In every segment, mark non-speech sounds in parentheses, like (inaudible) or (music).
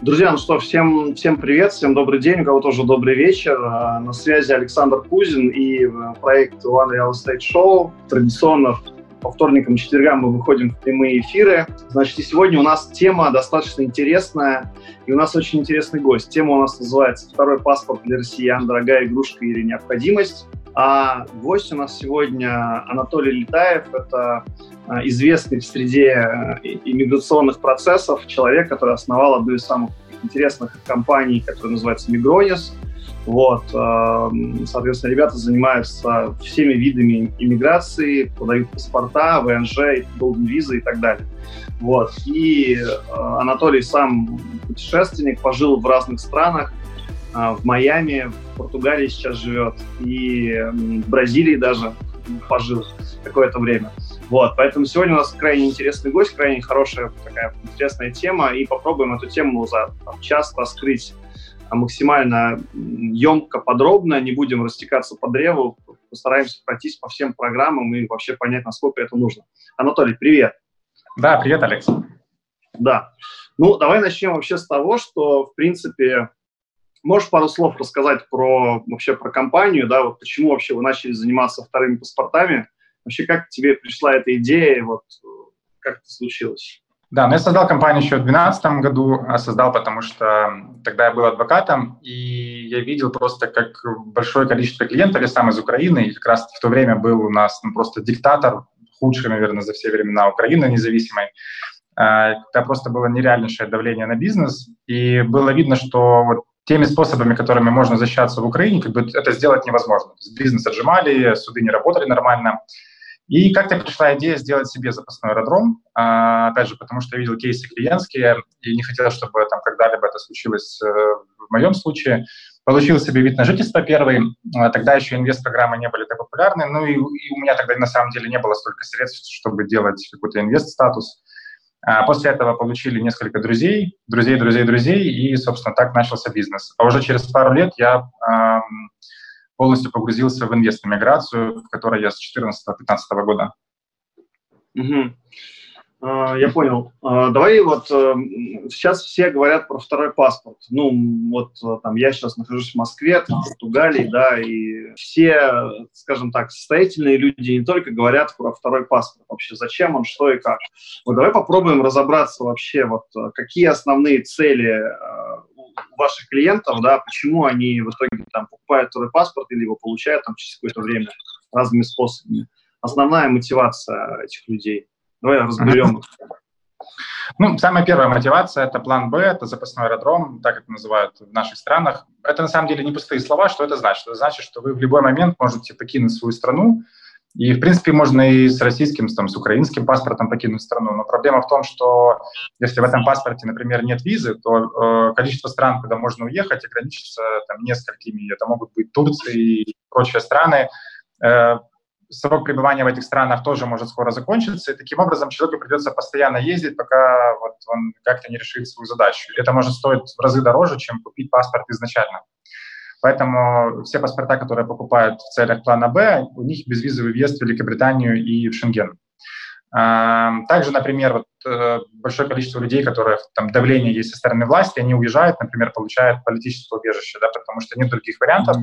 Друзья, ну что, всем, всем привет, всем добрый день, у кого тоже добрый вечер. А, на связи Александр Кузин и э, проект One Real Estate Show. Традиционно по вторникам и четвергам мы выходим в прямые эфиры. Значит, и сегодня у нас тема достаточно интересная, и у нас очень интересный гость. Тема у нас называется «Второй паспорт для россиян. Дорогая игрушка или необходимость?». А гость у нас сегодня Анатолий Летаев. Это а, известный в среде э, иммиграционных процессов человек, который основал одну из самых интересных компаний, которая называется Мигронис. Вот, эм, соответственно, ребята занимаются всеми видами иммиграции, подают паспорта, ВНЖ, Golden визы и так далее. Вот. И э, Анатолий сам путешественник, пожил в разных странах, э, в Майами, в Португалии сейчас живет, и в Бразилии даже пожил какое-то время. Вот, поэтому сегодня у нас крайне интересный гость, крайне хорошая такая интересная тема, и попробуем эту тему за там, час раскрыть а максимально емко, подробно, не будем растекаться по древу, постараемся пройтись по всем программам и вообще понять, насколько это нужно. Анатолий, привет. Да, привет, Алекс. Да. Ну, давай начнем вообще с того, что, в принципе, можешь пару слов рассказать про вообще про компанию, да, вот почему вообще вы начали заниматься вторыми паспортами, вообще как тебе пришла эта идея, вот как это случилось? Да, но я создал компанию еще в 2012 году, а создал, потому что тогда я был адвокатом, и я видел просто, как большое количество клиентов, я сам из Украины, и как раз в то время был у нас ну, просто диктатор, худший, наверное, за все времена Украины независимой, а, когда просто было нереальнейшее давление на бизнес, и было видно, что вот теми способами, которыми можно защищаться в Украине, как бы это сделать невозможно. Бизнес отжимали, суды не работали нормально, и как-то пришла идея сделать себе запасной аэродром, а, опять же, потому что я видел кейсы клиентские и не хотел, чтобы там когда-либо это случилось э, в моем случае. Получил себе вид на жительство первый, а, тогда еще инвест-программы не были так популярны, ну и, и у меня тогда на самом деле не было столько средств, чтобы делать какой-то инвест-статус. А после этого получили несколько друзей, друзей, друзей, друзей, и, собственно, так начался бизнес. А уже через пару лет я полностью погрузился в инвест-миграцию, в которой я с 2014-2015 года. Угу. Я понял. А, давай вот э, сейчас все говорят про второй паспорт. Ну, вот э, там я сейчас нахожусь в Москве, в Португалии, да, и все, скажем так, состоятельные люди не только говорят про второй паспорт. Вообще, зачем он, что и как. Вот давай попробуем разобраться вообще, вот э, какие основные цели ваших клиентов, да, почему они в итоге там покупают второй паспорт или его получают там через какое-то время разными способами. Основная мотивация этих людей. Давай разберем. Ну, самая первая мотивация – это план Б, это запасной аэродром, так как называют в наших странах. Это на самом деле не пустые слова. Что это значит? Это значит, что вы в любой момент можете покинуть свою страну, и, в принципе, можно и с российским, там, с украинским паспортом покинуть страну. Но проблема в том, что если в этом паспорте, например, нет визы, то э, количество стран, куда можно уехать, ограничится там, несколькими. Это могут быть Турция и прочие страны. Э, срок пребывания в этих странах тоже может скоро закончиться, и таким образом человеку придется постоянно ездить, пока вот он как-то не решит свою задачу. Это может стоить в разы дороже, чем купить паспорт изначально. Поэтому все паспорта, которые покупают в целях плана Б, у них безвизовый въезд в Великобританию и в Шенген. А, также, например, вот, э, большое количество людей, которые там давление есть со стороны власти, они уезжают, например, получают политическое убежище, да, потому что нет других вариантов.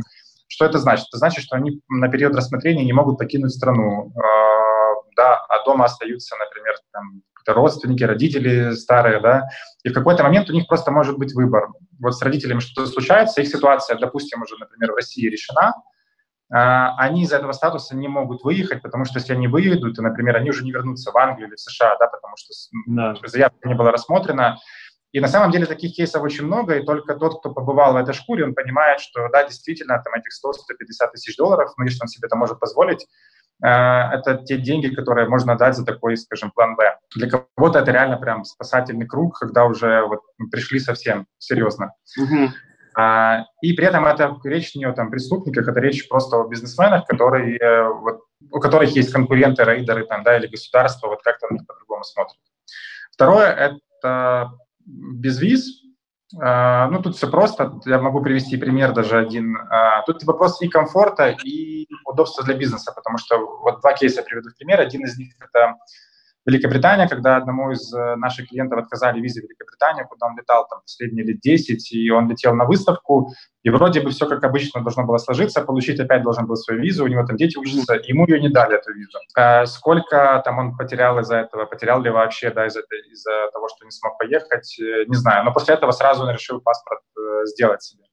Что это значит? Это значит, что они на период рассмотрения не могут покинуть страну, а, да, а дома остаются, например, там, родственники, родители старые, да, и в какой-то момент у них просто может быть выбор. Вот с родителями что-то случается, их ситуация, допустим, уже, например, в России решена, а, они из этого статуса не могут выехать, потому что если они выедут, то, например, они уже не вернутся в Англию или в США, да, потому что да. заявка не была рассмотрена. И на самом деле таких кейсов очень много, и только тот, кто побывал в этой шкуре, он понимает, что да, действительно, там этих 100-150 тысяч долларов, ну, если он себе это может позволить, Э, это те деньги, которые можно дать за такой, скажем, план Б. Для кого-то это реально прям спасательный круг, когда уже вот пришли совсем серьезно. Угу. И при этом это речь не о там, преступниках, это речь просто о бизнесменах, которые, э, вот, у которых есть конкуренты, рейдеры там, да, или государство, вот как-то по-другому смотрят. Второе – это безвиз, а, ну, тут все просто. Я могу привести пример даже один. А, тут вопрос и комфорта, и удобства для бизнеса, потому что вот два кейса приведу в пример. Один из них – это Великобритания, когда одному из э, наших клиентов отказали визе в Великобританию, куда он летал там последние лет 10, и он летел на выставку, и вроде бы все как обычно должно было сложиться, получить опять должен был свою визу, у него там дети учатся, ему ее не дали, эту визу. А сколько там он потерял из-за этого, потерял ли вообще, да, из-за, из-за того, что не смог поехать, э, не знаю. Но после этого сразу он решил паспорт э, сделать себе.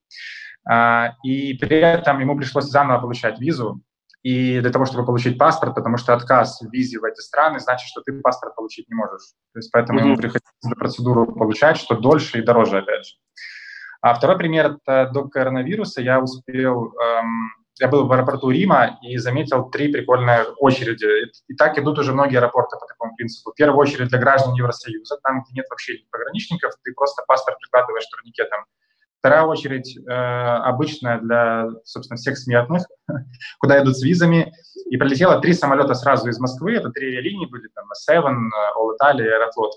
А, и при этом ему пришлось заново получать визу, и для того, чтобы получить паспорт, потому что отказ в визе в эти страны значит, что ты паспорт получить не можешь. То есть поэтому mm-hmm. ему приходится процедуру получать, что дольше и дороже, опять же. А второй пример – это до коронавируса я успел, эм, я был в аэропорту Рима и заметил три прикольные очереди. И, и так идут уже многие аэропорты по такому принципу. Первая очередь для граждан Евросоюза, там, где нет вообще пограничников, ты просто паспорт прикладываешь турникетом Вторая очередь э, обычная для, собственно, всех смертных, (laughs) куда идут с визами. И прилетело три самолета сразу из Москвы, это три авиалинии были, там, Seven, All Italia, Аэрофлот.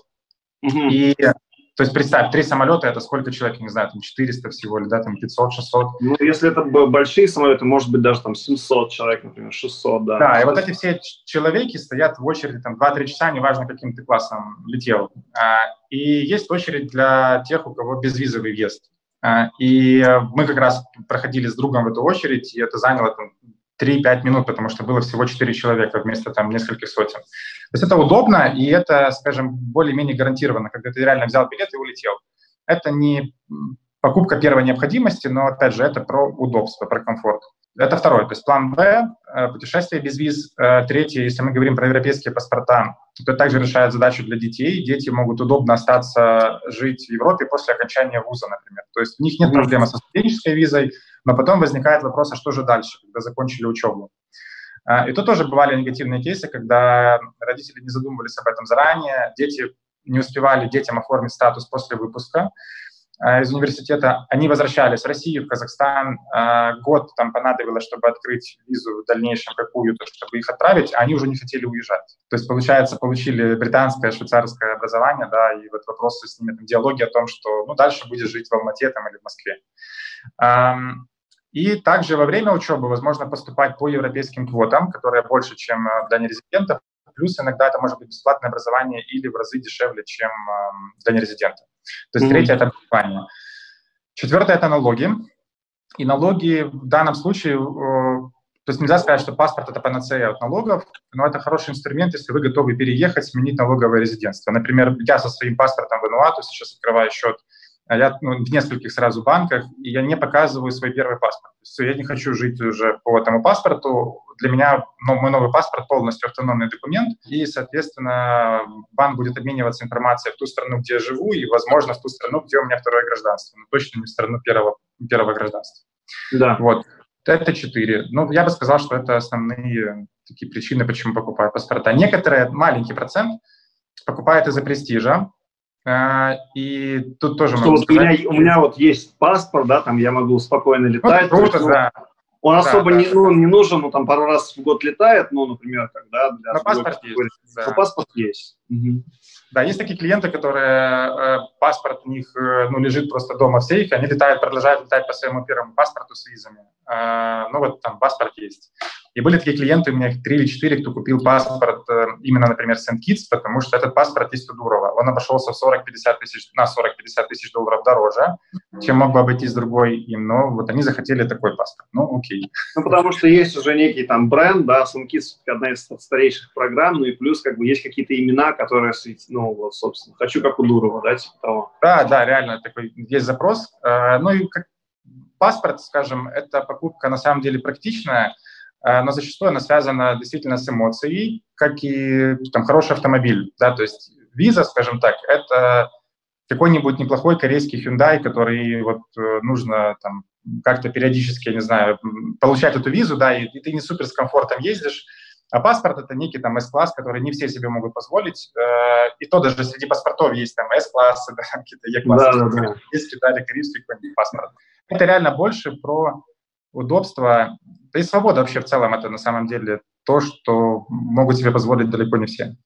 И, то есть, представь, три самолета, это сколько человек, не знаю, там 400 всего, или, да, там 500, 600. Ну, если это большие самолеты, может быть, даже там 700 человек, например, 600, да. Да, и вот эти все человеки стоят в очереди там 2-3 часа, неважно, каким ты классом летел. А, и есть очередь для тех, у кого безвизовый въезд. А, и мы как раз проходили с другом в эту очередь, и это заняло там, 3-5 минут, потому что было всего 4 человека вместо там нескольких сотен. То есть это удобно, и это, скажем, более-менее гарантированно, когда ты реально взял билет и улетел. Это не покупка первой необходимости, но, опять же, это про удобство, про комфорт. Это второе, то есть план Б, э, путешествие без виз. Э, третье, если мы говорим про европейские паспорта, то это также решает задачу для детей. Дети могут удобно остаться жить в Европе после окончания вуза, например. То есть у них нет проблемы со студенческой визой, но потом возникает вопрос, а что же дальше, когда закончили учебу. Э, и тут тоже бывали негативные кейсы, когда родители не задумывались об этом заранее, дети не успевали детям оформить статус после выпуска, из университета, они возвращались в Россию, в Казахстан. Э, год там понадобилось, чтобы открыть визу в дальнейшем какую-то, чтобы их отправить, а они уже не хотели уезжать. То есть, получается, получили британское, швейцарское образование, да, и вот вопросы с ними, там, диалоги о том, что, ну, дальше будешь жить в Алмате там или в Москве. И также во время учебы возможно поступать по европейским квотам, которые больше, чем э, для нерезидентов. Плюс иногда это может быть бесплатное образование или в разы дешевле, чем для нерезидентов. То есть mm-hmm. третье – это образование. Четвертое – это налоги. И налоги в данном случае, э, то есть нельзя сказать, что паспорт – это панацея от налогов, но это хороший инструмент, если вы готовы переехать, сменить налоговое резидентство. Например, я со своим паспортом в Энуату сейчас открываю счет а я ну, в нескольких сразу банках, и я не показываю свой первый паспорт. То есть я не хочу жить уже по этому паспорту. Для меня ну, мой новый паспорт полностью автономный документ, и, соответственно, банк будет обмениваться информацией в ту страну, где я живу, и, возможно, в ту страну, где у меня второе гражданство, но точно не в страну первого, первого гражданства. Да. Вот. Это четыре. Ну, я бы сказал, что это основные такие причины, почему покупают паспорта. Некоторые, маленький процент, покупают из-за престижа, и тут тоже что могу вот у, меня, у меня вот есть паспорт, да, там я могу спокойно летать. Вот, круто, да. Он особо да, не, Ну, не нужен, ну, там пару раз в год летает, ну, например, когда для... Но паспорт есть. Да. Но паспорт есть. Угу. Да, есть такие клиенты, которые э, паспорт у них э, ну, лежит просто дома в сейфе, они летают, продолжают летать по своему первому паспорту с визами. Э, ну вот там паспорт есть. И были такие клиенты, у меня их три или четыре, кто купил паспорт э, именно, например, Сент-Китс, потому что этот паспорт есть у Дурова. Он обошелся в 40-50 тысяч, на 40-50 тысяч долларов дороже, чем мог бы обойтись другой им, но вот они захотели такой паспорт. Ну, окей. Ну, потому что есть уже некий там бренд, да, Сент-Китс одна из старейших программ, ну и плюс как бы есть какие-то имена, которые, ну, вот, собственно, хочу как у Дурова, да, типа того. Да, да, реально такой есть запрос. Э, ну и как паспорт, скажем, это покупка на самом деле практичная, Э, но зачастую она связана действительно с эмоцией, как и там, хороший автомобиль. Да? То есть виза, скажем так, это какой-нибудь неплохой корейский Hyundai, который вот э, нужно там как-то периодически, я не знаю, получать эту визу, да, и, и ты не супер с комфортом ездишь, а паспорт — это некий там S-класс, который не все себе могут позволить. Э, и то даже среди паспортов есть там S-классы, (laughs) да, какие-то E-классы. Да, да, да. Есть Китай, корейский какой-нибудь паспорт. Это реально больше про удобство, да и свобода вообще в целом это на самом деле то, что могут себе позволить далеко не все.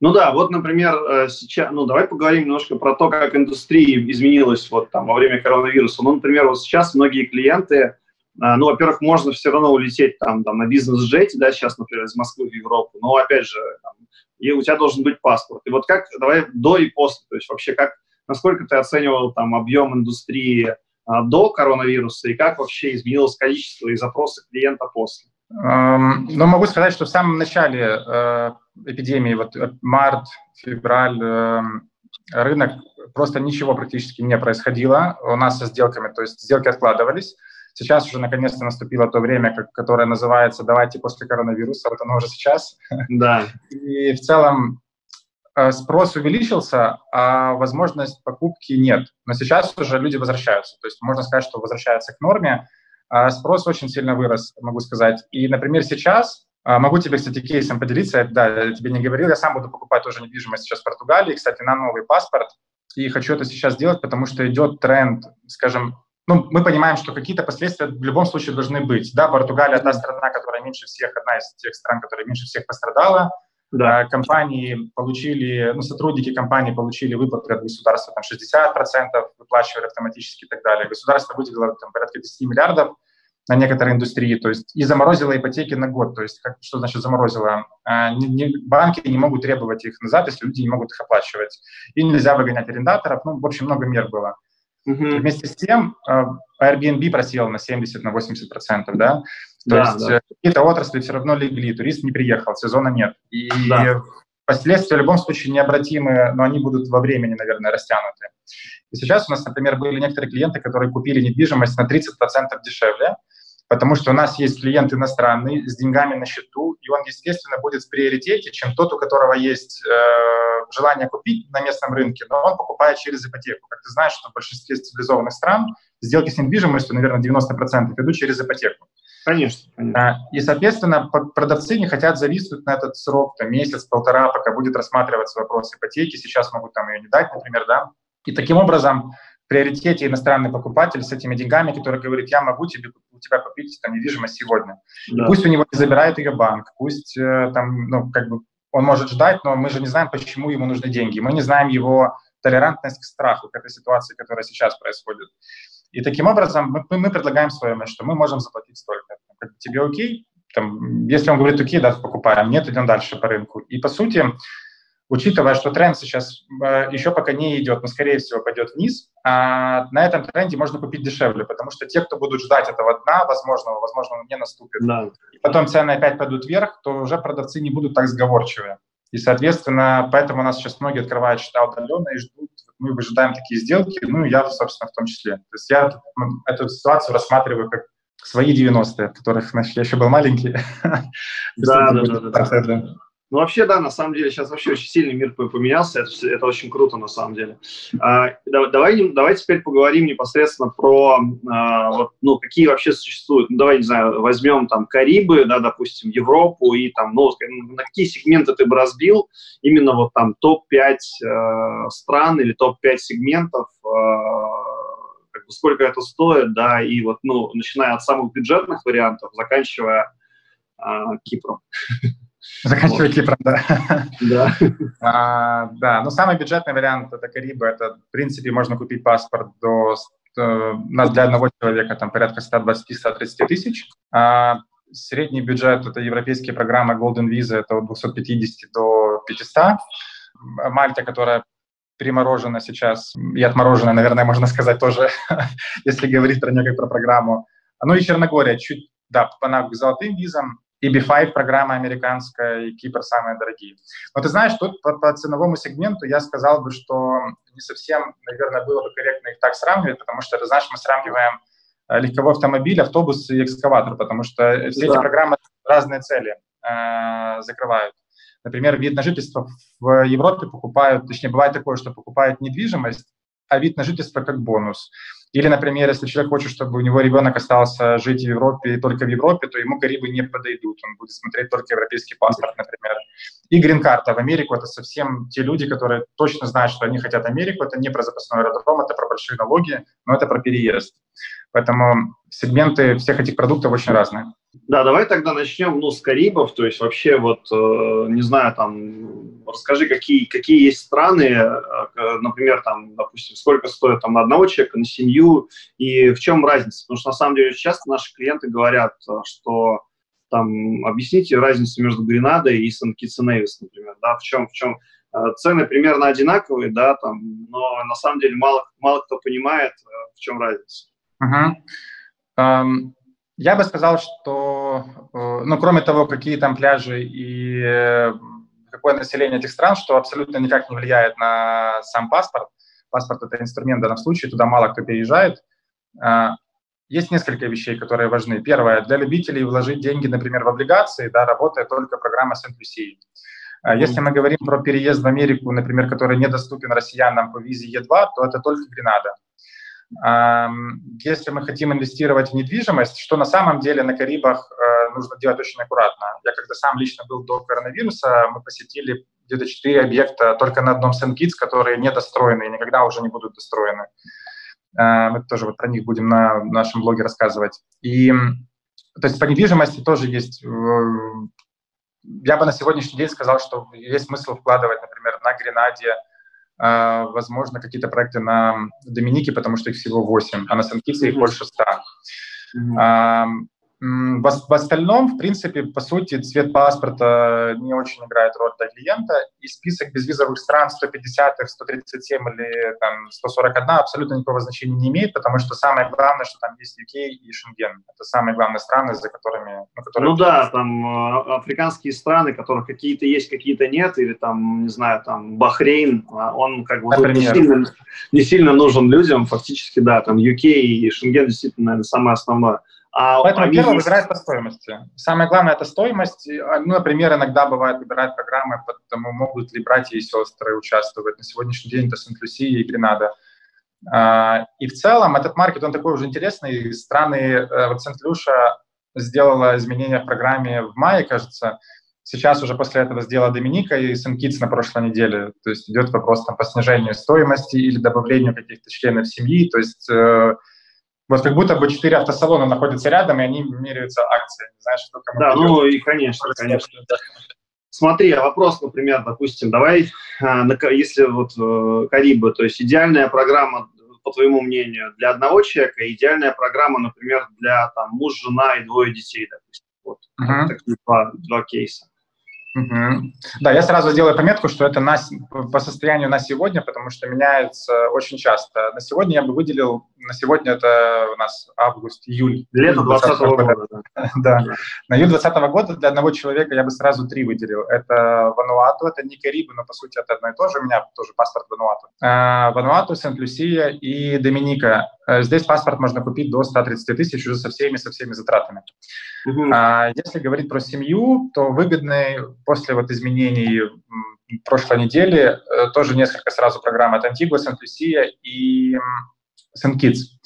Ну да, вот, например, э, сейчас, ну давай поговорим немножко про то, как индустрия изменилась вот там во время коронавируса. Ну, например, вот сейчас многие клиенты а, ну, во-первых, можно все равно улететь там, там на бизнес-джете, да, сейчас, например, из Москвы в Европу, но, опять же, там, и у тебя должен быть паспорт. И вот как, давай до и после, то есть вообще как, насколько ты оценивал там объем индустрии до коронавируса и как вообще изменилось количество и запросы клиента после? Um, ну, могу сказать, что в самом начале э, эпидемии, вот э, март, февраль, э, рынок просто ничего практически не происходило у нас со сделками, то есть сделки откладывались. Сейчас уже наконец-то наступило то время, как, которое называется «давайте после коронавируса», вот оно уже сейчас. Да. И в целом спрос увеличился, а возможность покупки нет. Но сейчас уже люди возвращаются. То есть можно сказать, что возвращаются к норме. А спрос очень сильно вырос, могу сказать. И, например, сейчас а, Могу тебе, кстати, кейсом поделиться. Да, я тебе не говорил, я сам буду покупать тоже недвижимость сейчас в Португалии, кстати, на новый паспорт. И хочу это сейчас сделать, потому что идет тренд, скажем, ну, мы понимаем, что какие-то последствия в любом случае должны быть. Да, Португалия – та страна, которая меньше всех, одна из тех стран, которая меньше всех пострадала. Да. А, компании получили, ну, сотрудники компании получили выплаты от государства, там, 60% выплачивали автоматически и так далее. Государство выделило там, порядка 10 миллиардов на некоторые индустрии, то есть и заморозило ипотеки на год. То есть как, что значит заморозило? А, не, не, банки не могут требовать их назад, если люди не могут их оплачивать. И нельзя выгонять арендаторов. Ну, в общем, много мер было. Mm-hmm. Вместе с тем э, Airbnb просел на 70, на 80 процентов, да? То да, есть да. Э, какие-то отрасли все равно легли, турист не приехал, сезона нет. И да. последствия в любом случае необратимы, но они будут во времени, наверное, растянуты. И сейчас у нас, например, были некоторые клиенты, которые купили недвижимость на 30% дешевле, потому что у нас есть клиент иностранный с деньгами на счету, и он, естественно, будет в приоритете, чем тот, у которого есть э, желание купить на местном рынке, но он покупает через ипотеку. Как ты знаешь, что в большинстве цивилизованных стран сделки с недвижимостью, наверное, 90% идут через ипотеку. Конечно, конечно. И, соответственно, продавцы не хотят зависнуть на этот срок, там, месяц-полтора, пока будет рассматриваться вопрос ипотеки. Сейчас могут там ее не дать, например, да. И таким образом в приоритете иностранный покупатель с этими деньгами, который говорит, я могу тебе, у тебя купить там недвижимость сегодня. Да. пусть у него не забирает ее банк, пусть э, там, ну, как бы он может ждать, но мы же не знаем, почему ему нужны деньги. Мы не знаем его толерантность к страху, к этой ситуации, которая сейчас происходит. И таким образом мы, мы предлагаем стоимость, что мы можем заплатить столько. Как тебе окей? Там, если он говорит окей, да, покупаем, нет, идем дальше по рынку. И по сути, учитывая, что тренд сейчас э, еще пока не идет, но, скорее всего, пойдет вниз, а на этом тренде можно купить дешевле, потому что те, кто будут ждать этого дна, возможно, возможно, он не наступит, да. и потом цены опять пойдут вверх, то уже продавцы не будут так сговорчивы. И, соответственно, поэтому у нас сейчас многие открывают счета удаленно и ждут, мы выжидаем такие сделки, ну, я, собственно, в том числе. То есть я эту ситуацию рассматриваю как свои 90-е, в которых значит, я еще был маленький. (laughs) Да, да, да, да. Ну, вообще, да, на самом деле, сейчас вообще очень сильный мир поменялся, это, это очень круто, на самом деле. А, давай, давай теперь поговорим непосредственно про, а, вот, ну, какие вообще существуют, ну, давай, не знаю, возьмем там Карибы, да, допустим, Европу, и там, ну, на какие сегменты ты бы разбил именно вот там топ-5 э, стран или топ-5 сегментов, э, как бы сколько это стоит, да, и вот, ну, начиная от самых бюджетных вариантов, заканчивая э, Кипром. (laughs) Заканчивая Кипром, да. Да. а, да, ну самый бюджетный вариант это Карибы. Это, в принципе, можно купить паспорт до э, для одного человека там порядка 120-130 тысяч. А, средний бюджет это европейские программы Golden Visa, это от 250 до 500. Мальта, которая приморожена сейчас, и отморожена, наверное, можно сказать тоже, (laughs) если говорить про нее как про программу. Ну и Черногория, чуть, да, она к золотым визам, EB5 программа американская и Кипр самые дорогие. Но ты знаешь, тут по, по ценовому сегменту я сказал бы, что не совсем, наверное, было бы корректно их так сравнивать, потому что, ты знаешь, мы сравниваем э, легковой автомобиль, автобус и экскаватор, потому что все да. эти программы разные цели э, закрывают. Например, вид на жительство в Европе покупают, точнее, бывает такое, что покупают недвижимость, а вид на жительство как бонус. Или, например, если человек хочет, чтобы у него ребенок остался жить в Европе и только в Европе, то ему Карибы не подойдут. Он будет смотреть только европейский паспорт, например. И грин-карта в Америку – это совсем те люди, которые точно знают, что они хотят Америку. Это не про запасной аэродром, это про большие налоги, но это про переезд. Поэтому сегменты всех этих продуктов очень разные. Да, давай тогда начнем, ну, с Карибов, то есть вообще вот, э, не знаю, там, расскажи, какие, какие есть страны, э, например, там, допустим, сколько стоит там на одного человека, на семью, и в чем разница? Потому что на самом деле часто наши клиенты говорят, э, что там, объясните разницу между Гренадой и Сан-Китс Невис, например, да, в чем, в чем цены примерно одинаковые, да, там, но на самом деле мало, мало кто понимает, в чем разница. Uh-huh. Um, я бы сказал, что, э, ну, кроме того, какие там пляжи и э, какое население этих стран, что абсолютно никак не влияет на сам паспорт. Паспорт – это инструмент в данном случае, туда мало кто переезжает. А, есть несколько вещей, которые важны. Первое, для любителей вложить деньги, например, в облигации, да, работает только программа Сент-Люсии. А, если мы говорим про переезд в Америку, например, который недоступен россиянам по визе Е2, то это только Гренада. Если мы хотим инвестировать в недвижимость, что на самом деле на Карибах э, нужно делать очень аккуратно. Я когда сам лично был до коронавируса, мы посетили где-то четыре объекта только на одном Сент-Китс, которые недостроены и никогда уже не будут достроены. Э, мы тоже вот про них будем на нашем блоге рассказывать. И то есть по недвижимости тоже есть... Я бы на сегодняшний день сказал, что есть смысл вкладывать, например, на Гренаде, возможно, какие-то проекты на Доминике, потому что их всего 8, а на Сан-Китсе их больше 100. Mm-hmm. В, остальном, в принципе, по сути, цвет паспорта не очень играет роль для клиента, и список безвизовых стран 150, 137 или там, 141 абсолютно никакого значения не имеет, потому что самое главное, что там есть UK и Шенген. Это самые главные страны, за которыми... На которые ну да, там а, африканские страны, которых какие-то есть, какие-то нет, или там, не знаю, там Бахрейн, а, он как бы не сильно, не сильно нужен людям, фактически, да, там UK и Шенген действительно, наверное, самое основное. А Поэтому первое есть... выбирает по стоимости. Самое главное – это стоимость. Ну, например, иногда бывает выбирать программы, потому могут ли братья и сестры участвовать. На сегодняшний день это Сент-Люсия и Гренада. А, и в целом этот маркет, он такой уже интересный. Страны, э, вот Сент-Люша сделала изменения в программе в мае, кажется. Сейчас уже после этого сделала Доминика и Сент-Китс на прошлой неделе. То есть идет вопрос там, по снижению стоимости или добавлению каких-то членов семьи. То есть э, вот как будто бы четыре автосалона находятся рядом, и они меряются акциями. Знаешь, что кому Да, ну и конечно, конечно. Смотри, а вопрос, например, допустим, давай, а, если вот э, Карибы, то есть идеальная программа, по твоему мнению, для одного человека, идеальная программа, например, для там муж, жена и двое детей, допустим. Вот uh-huh. такие два, два кейса. Угу. Да, я сразу сделаю пометку, что это на, по состоянию на сегодня, потому что меняется очень часто. На сегодня я бы выделил, на сегодня это у нас август, июль. Лето 2020 года. Да. (laughs) да. На июль 2020 года для одного человека я бы сразу три выделил. Это Вануату, это не Карибы, но по сути это одно и то же. У меня тоже паспорт Вануату. А, Вануату, Сент-Люсия и Доминика. Э, здесь паспорт можно купить до 130 тысяч уже со всеми, со всеми затратами. Угу. А, если говорить про семью, то выгодный после вот изменений прошлой недели э, тоже несколько сразу программ от Антигуа, Сент-Люсия и Сент-Китс.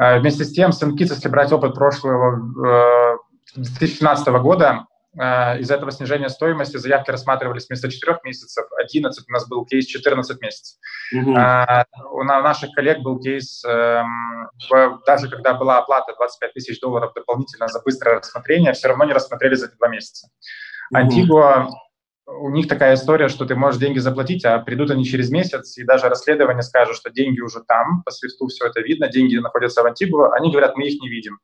Э, вместе с тем, Сент-Китс, если брать опыт прошлого 2017 года, э, из этого снижения стоимости заявки рассматривались вместо 4 месяцев, 11, у нас был кейс 14 месяцев. Угу. У наших коллег был кейс, эм, даже когда была оплата 25 тысяч долларов дополнительно за быстрое рассмотрение, все равно не рассмотрели за эти два месяца. Антигуа, у них такая история, что ты можешь деньги заплатить, а придут они через месяц, и даже расследование скажет, что деньги уже там, по свисту все это видно, деньги находятся в Антигуа, они говорят, мы их не видим.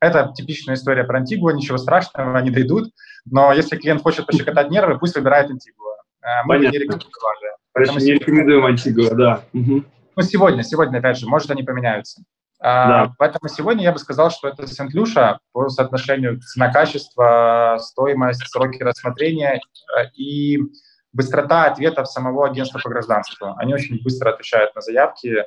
Это типичная история про Антигуа, ничего страшного, они дойдут, но если клиент хочет пощекотать нервы, пусть выбирает Антигуа. Э, мы Понятно. не рекомендовали. Поэтому не рекомендуем Антигуа, да. Угу. Ну, сегодня, сегодня, опять же, может, они поменяются. А, да. Поэтому сегодня я бы сказал, что это Сент-Люша по соотношению цена-качество, стоимость, сроки рассмотрения э, и быстрота ответов самого агентства по гражданству. Они очень быстро отвечают на заявки,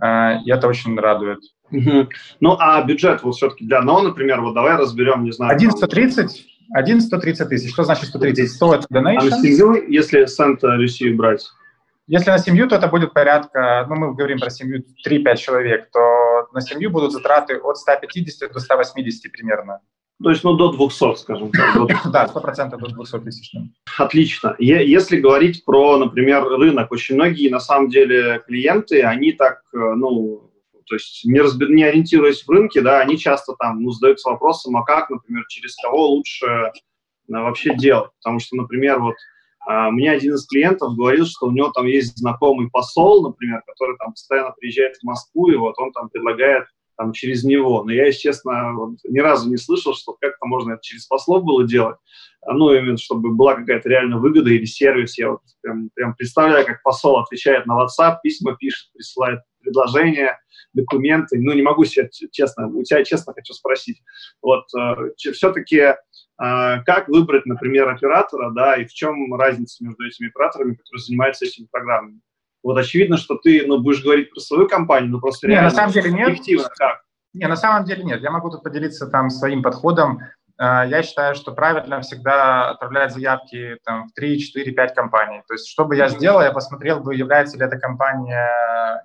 э, и это очень радует. Угу. Ну, а бюджет вот все-таки для одного, например, вот давай разберем, не знаю... 1130, 1130 тысяч. Что значит 130? 100 это donation. А на семью, если Сент-Люсию брать? Если на семью, то это будет порядка, ну, мы говорим про семью 3-5 человек, то на семью будут затраты от 150 до 180 примерно. То есть, ну, до 200, скажем так. (laughs) Да, 100% до 200 тысяч. Отлично. Если говорить про, например, рынок, очень многие, на самом деле, клиенты, они так, э, ну, то есть не, разби, не ориентируясь в рынке, да, они часто там, ну, задаются вопросом, а как, например, через кого лучше а, вообще делать, потому что, например, вот мне один из клиентов говорил, что у него там есть знакомый посол, например, который там постоянно приезжает в Москву, и вот он там предлагает там через него. Но я, если честно, ни разу не слышал, что как-то можно это через послов было делать. Ну, именно, чтобы была какая-то реальная выгода или сервис. Я вот прям, прям представляю, как посол отвечает на WhatsApp, письма пишет, присылает предложения, документы. Ну, не могу себе, честно, у тебя честно хочу спросить. Вот, э, все-таки как выбрать, например, оператора, да, и в чем разница между этими операторами, которые занимаются этими программами? Вот очевидно, что ты ну, будешь говорить про свою компанию, но просто не, реально на самом деле нет. эффективно как? Не, на самом деле нет. Я могу тут поделиться там своим подходом. Э, я считаю, что правильно всегда отправлять заявки там, в 3, 4, 5 компаний. То есть, что бы я сделал, я посмотрел бы, является ли эта компания,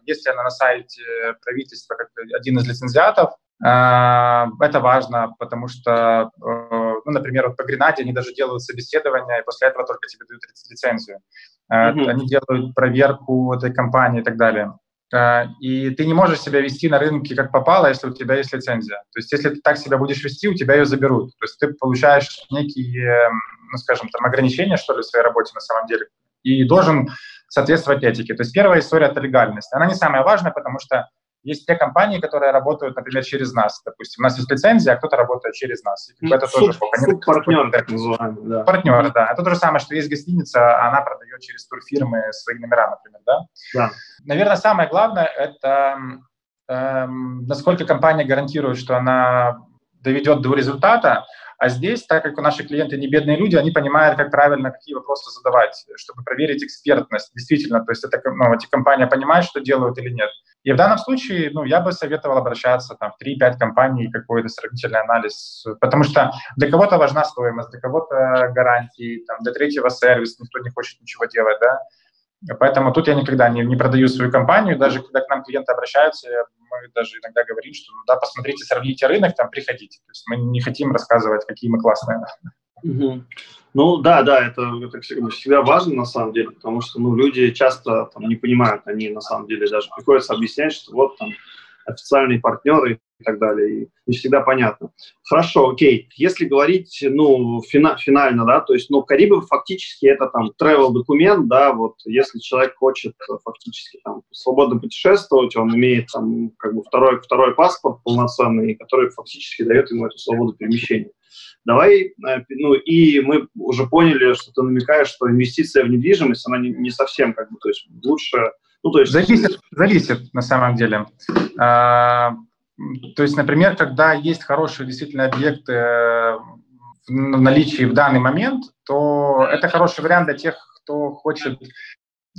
есть ли она на сайте правительства как один из лицензиатов. Э, это важно, потому что, э, ну, например, вот по Гренаде они даже делают собеседование, и после этого только тебе дают лицензию. Mm-hmm. Они делают проверку этой компании и так далее. Э, и ты не можешь себя вести на рынке как попало, если у тебя есть лицензия. То есть если ты так себя будешь вести, у тебя ее заберут. То есть ты получаешь некие, ну, скажем, там, ограничения, что ли, в своей работе на самом деле, и должен соответствовать этике. То есть первая история – это легальность. Она не самая важная, потому что есть те компании, которые работают, например, через нас. Допустим, у нас есть лицензия, а кто-то работает через нас. И это суп, тоже суп партнер, так называемый, да. Партнер, да. Это то же самое, что есть гостиница, а она продает через турфирмы свои номера, например, да? Да. Наверное, самое главное – это эм, насколько компания гарантирует, что она доведет до результата, а здесь, так как наши клиенты не бедные люди, они понимают, как правильно какие вопросы задавать, чтобы проверить экспертность. Действительно, то есть это, ну, эти компании понимают, что делают или нет. И в данном случае, ну, я бы советовал обращаться там, в 3-5 компаний, какой-то сравнительный анализ, потому что для кого-то важна стоимость, для кого-то гарантии, там, для третьего сервис, никто не хочет ничего делать, да. Поэтому тут я никогда не, не продаю свою компанию, даже когда к нам клиенты обращаются, мы даже иногда говорим, что, ну да, посмотрите, сравните рынок, там, приходите. То есть мы не хотим рассказывать, какие мы классные. Угу. Ну да, да, это, это всегда важно на самом деле, потому что ну, люди часто там, не понимают, они на самом деле даже приходится объяснять, что вот там официальные партнеры и так далее, и не всегда понятно. Хорошо, окей. Если говорить, ну, фина, финально, да, то есть, ну, Карибы фактически это там travel документ, да, вот, если человек хочет фактически там свободно путешествовать, он имеет там как бы второй, второй паспорт полноценный, который фактически дает ему эту свободу перемещения. Давай, э, ну, и мы уже поняли, что ты намекаешь, что инвестиция в недвижимость, она не, не совсем как бы, то есть лучше, ну, то есть... Зависит, зависит на самом деле. А, то есть, например, когда есть хорошие действительно объекты э, в наличии в данный момент, то это хороший вариант для тех, кто хочет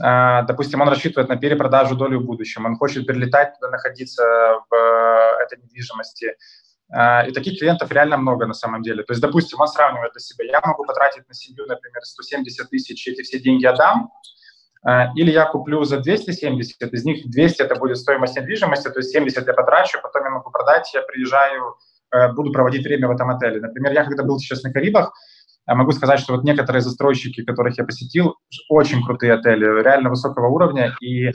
а, допустим, он рассчитывает на перепродажу доли в будущем, он хочет перелетать туда, находиться в э, этой недвижимости, и таких клиентов реально много на самом деле. То есть, допустим, он сравнивает для себя. Я могу потратить на семью, например, 170 тысяч, эти все деньги отдам, или я куплю за 270, из них 200 это будет стоимость недвижимости, то есть 70 я потрачу, потом я могу продать, я приезжаю, э, буду проводить время в этом отеле. Например, я когда был сейчас на Карибах, могу сказать, что вот некоторые застройщики, которых я посетил, очень крутые отели, реально высокого уровня, и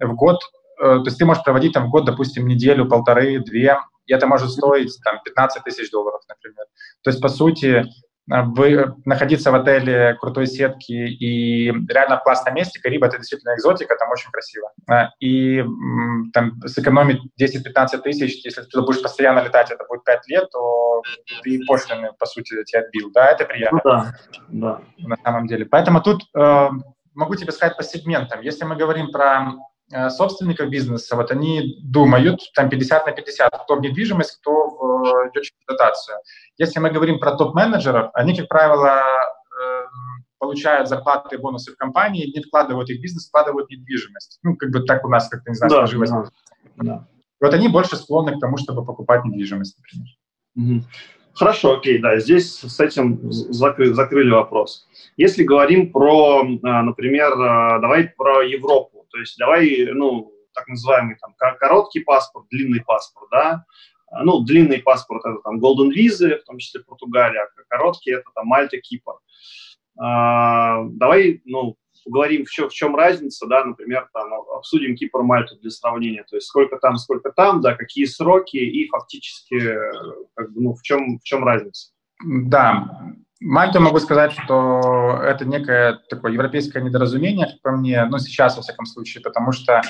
в год, э, то есть ты можешь проводить там в год, допустим, неделю, полторы, две, и это может стоить там 15 тысяч долларов, например. То есть, по сути, вы находиться в отеле крутой сетки и реально в классном месте, Карибы — это действительно экзотика, там очень красиво. Э, и там сэкономить 10-15 тысяч, если ты будешь постоянно летать, это будет 5 лет, то ты пошлины, по сути, тебе отбил. Да, это приятно. Ну, да, да. На самом деле. Поэтому тут э, могу тебе сказать по сегментам. Если мы говорим про Э, собственников бизнеса, вот они думают, там 50 на 50, кто в недвижимость, кто в, идет через дотацию. Если мы говорим про топ-менеджеров, они, как правило, э, получают зарплаты и бонусы в компании, не вкладывают их в бизнес, вкладывают в недвижимость. Ну, как бы так у нас, как-то, не знаю, да, сложилось. Да, да. Вот они больше склонны к тому, чтобы покупать недвижимость, например. Угу. Хорошо, окей, да, здесь с этим закры, закрыли вопрос. Если говорим про, э, например, давай про Европу, то есть давай, ну, так называемый там короткий паспорт, длинный паспорт, да, а, ну, длинный паспорт это там Golden Visa, в том числе Португалия, а короткий это там Мальта, Кипр. А, давай, ну, поговорим, в чем, в чем разница, да, например, там, обсудим Кипр, Мальту для сравнения, то есть сколько там, сколько там, да, какие сроки и фактически, как бы, ну, в чем, в чем разница. Да, Мальту могу сказать, что это некое такое европейское недоразумение, по мне, ну, сейчас, во всяком случае, потому что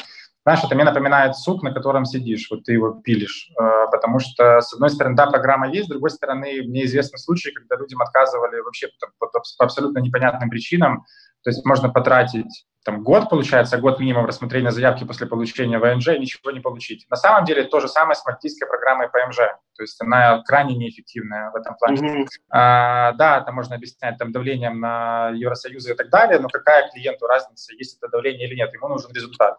знаешь, это мне напоминает суп, на котором сидишь, вот ты его пилишь, э, потому что, с одной стороны, да, программа есть, с другой стороны, мне известны случаи, когда людям отказывали вообще по, по, по абсолютно непонятным причинам, то есть можно потратить там год, получается, год минимум рассмотрения заявки после получения ВНЖ и ничего не получить. На самом деле то же самое с мальтийской программой ПМЖ, то есть она крайне неэффективная в этом плане. Mm-hmm. А, да, это можно объяснять там давлением на Евросоюз и так далее, но какая клиенту разница, есть это давление или нет, ему нужен результат.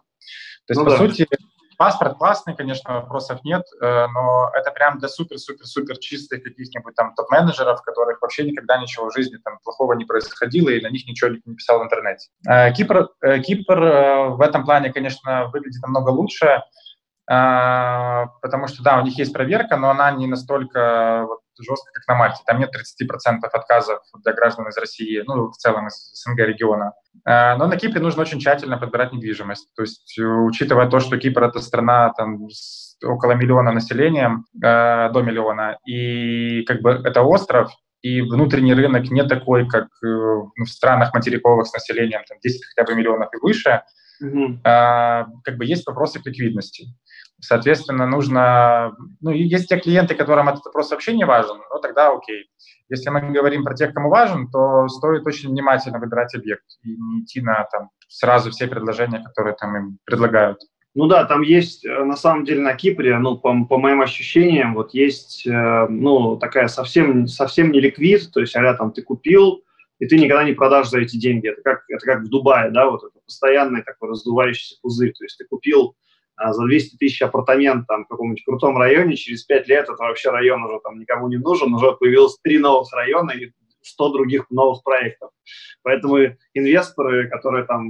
То есть, ну, по да. сути, паспорт классный, конечно, вопросов нет, э, но это прям для супер-супер-супер чистых каких-нибудь там топ-менеджеров, которых вообще никогда ничего в жизни там плохого не происходило, и на них ничего не писал в интернете. Э, Кипр, э, Кипр в этом плане, конечно, выглядит намного лучше, потому что, да, у них есть проверка, но она не настолько вот, жестко, как на Мальте. Там нет 30% отказов для граждан из России, ну, в целом из СНГ региона. Э, но на Кипре нужно очень тщательно подбирать недвижимость. То есть, э, учитывая то, что Кипр — это страна там, с около миллиона населением, э, до миллиона, и как бы это остров, и внутренний рынок не такой, как ну, в странах материковых с населением там, 10 хотя бы миллионов и выше, mm-hmm. как бы есть вопросы к ликвидности. Соответственно, нужно... Ну, есть те клиенты, которым этот вопрос вообще не важен, ну, тогда окей. Если мы говорим про тех, кому важен, то стоит очень внимательно выбирать объект и не идти на там, сразу все предложения, которые там им предлагают. Ну да, там есть, э, на самом деле, на Кипре, ну, по, по моим ощущениям, вот есть, э, ну, такая совсем, совсем не ликвид, то есть, а там ты купил, и ты никогда не продашь за эти деньги. Это как, это как в Дубае, да, вот это постоянный такой раздувающийся пузырь. То есть ты купил а, за 200 тысяч апартамент там, в каком-нибудь крутом районе, через 5 лет это вообще район уже там никому не нужен, уже появилось три новых района и 100 других новых проектов. Поэтому инвесторы, которые там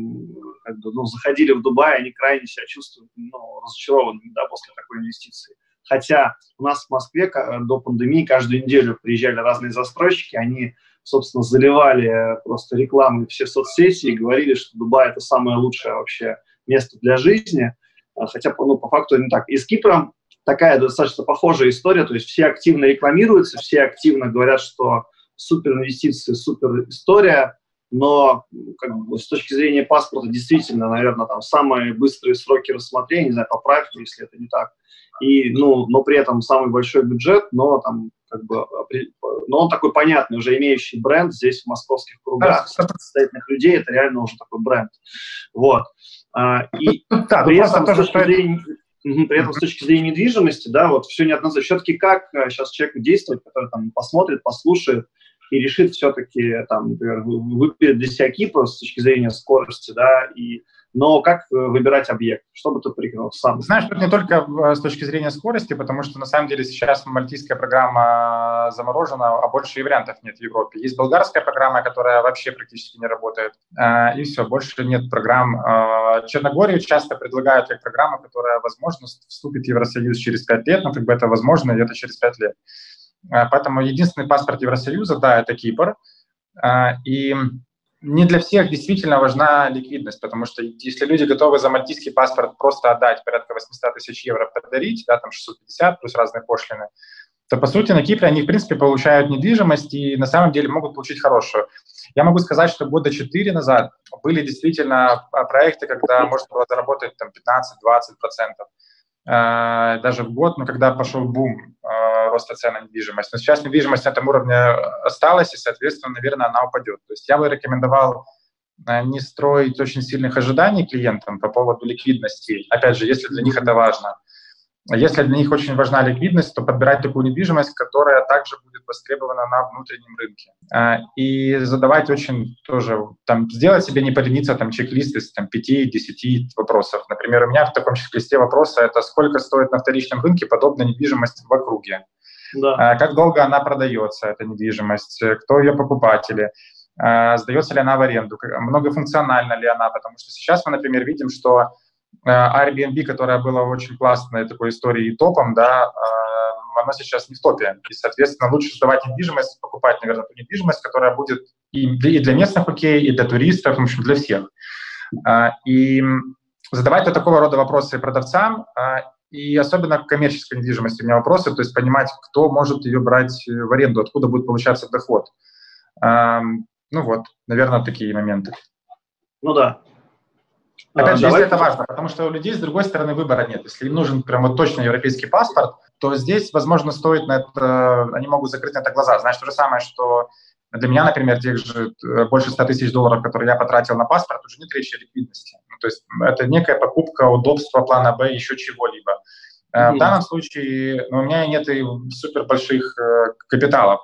как бы, ну, заходили в Дубай, они крайне себя чувствуют ну, разочарованными да, после такой инвестиции. Хотя у нас в Москве до пандемии каждую неделю приезжали разные застройщики, они, собственно, заливали просто рекламы все соцсети и говорили, что Дубай – это самое лучшее вообще место для жизни – а, хотя ну, по факту не так. И с Кипром такая достаточно похожая история, то есть все активно рекламируются, все активно говорят, что супер инвестиции, супер история, но как бы, с точки зрения паспорта действительно, наверное, там самые быстрые сроки рассмотрения, не знаю, поправь, если это не так, и, ну, но при этом самый большой бюджет, но там как бы, но он такой понятный, уже имеющий бренд здесь в московских кругах, состоятельных людей, это реально уже такой бренд. Вот. А, и да, при этом, тоже, с точки зрения, при этом с точки зрения недвижимости, да, вот все неоднозначно. Все-таки как сейчас а, человек действует, который там посмотрит, послушает и решит все-таки там, например, выберет для себя Кипр с точки зрения скорости, да, и но как э, выбирать объект? Что бы ты порекомендовал сам? Знаешь, это не только э, с точки зрения скорости, потому что на самом деле сейчас мальтийская программа заморожена, а больше и вариантов нет в Европе. Есть болгарская программа, которая вообще практически не работает, э, и все, больше нет программ. Черногорию часто предлагают как программу, которая, возможно, вступит в Евросоюз через 5 лет, но как бы это возможно где-то через 5 лет. Поэтому единственный паспорт Евросоюза, да, это Кипр. И не для всех действительно важна ликвидность, потому что если люди готовы за мальтийский паспорт просто отдать порядка 800 тысяч евро подарить, да, там 650 плюс разные пошлины, то, по сути, на Кипре они, в принципе, получают недвижимость и на самом деле могут получить хорошую. Я могу сказать, что года 4 назад были действительно а, проекты, когда можно было заработать там 15-20%. Э, даже в год, но когда пошел бум роста цен на недвижимость. Но сейчас недвижимость на этом уровне осталась, и, соответственно, наверное, она упадет. То есть я бы рекомендовал э, не строить очень сильных ожиданий клиентам по поводу ликвидности. Опять же, если для них это важно. Если для них очень важна ликвидность, то подбирать такую недвижимость, которая также будет востребована на внутреннем рынке. А, и задавать очень тоже, там, сделать себе не полениться, там, чек-лист из там, 5-10 вопросов. Например, у меня в таком чек-листе вопроса это сколько стоит на вторичном рынке подобная недвижимость в округе. Да. А, как долго она продается, эта недвижимость, кто ее покупатели, а, сдается ли она в аренду, многофункциональна ли она, потому что сейчас мы, например, видим, что Э, Airbnb, которая была очень классной такой историей и топом, да, она сейчас не в топе. И, соответственно, лучше сдавать недвижимость, покупать, наверное, ту недвижимость, которая будет и для местных окей, и для туристов, в общем, для всех. И задавать такого рода вопросы продавцам, и особенно к коммерческой недвижимости у меня вопросы, то есть понимать, кто может ее брать в аренду, откуда будет получаться доход. Ну вот, наверное, такие моменты. Ну да. Опять а, же, давай... если это важно, потому что у людей, с другой стороны, выбора нет. Если им нужен прям вот точно европейский паспорт, то здесь, возможно, стоит на это, они могут закрыть на это глаза. Знаешь, то же самое, что для меня, например, тех же э, больше 100 тысяч долларов, которые я потратил на паспорт, уже нет речи о ликвидности. Ну, то есть это некая покупка, удобства плана Б, еще чего-либо. Mm-hmm. В данном случае ну, у меня нет и супер больших э, капиталов.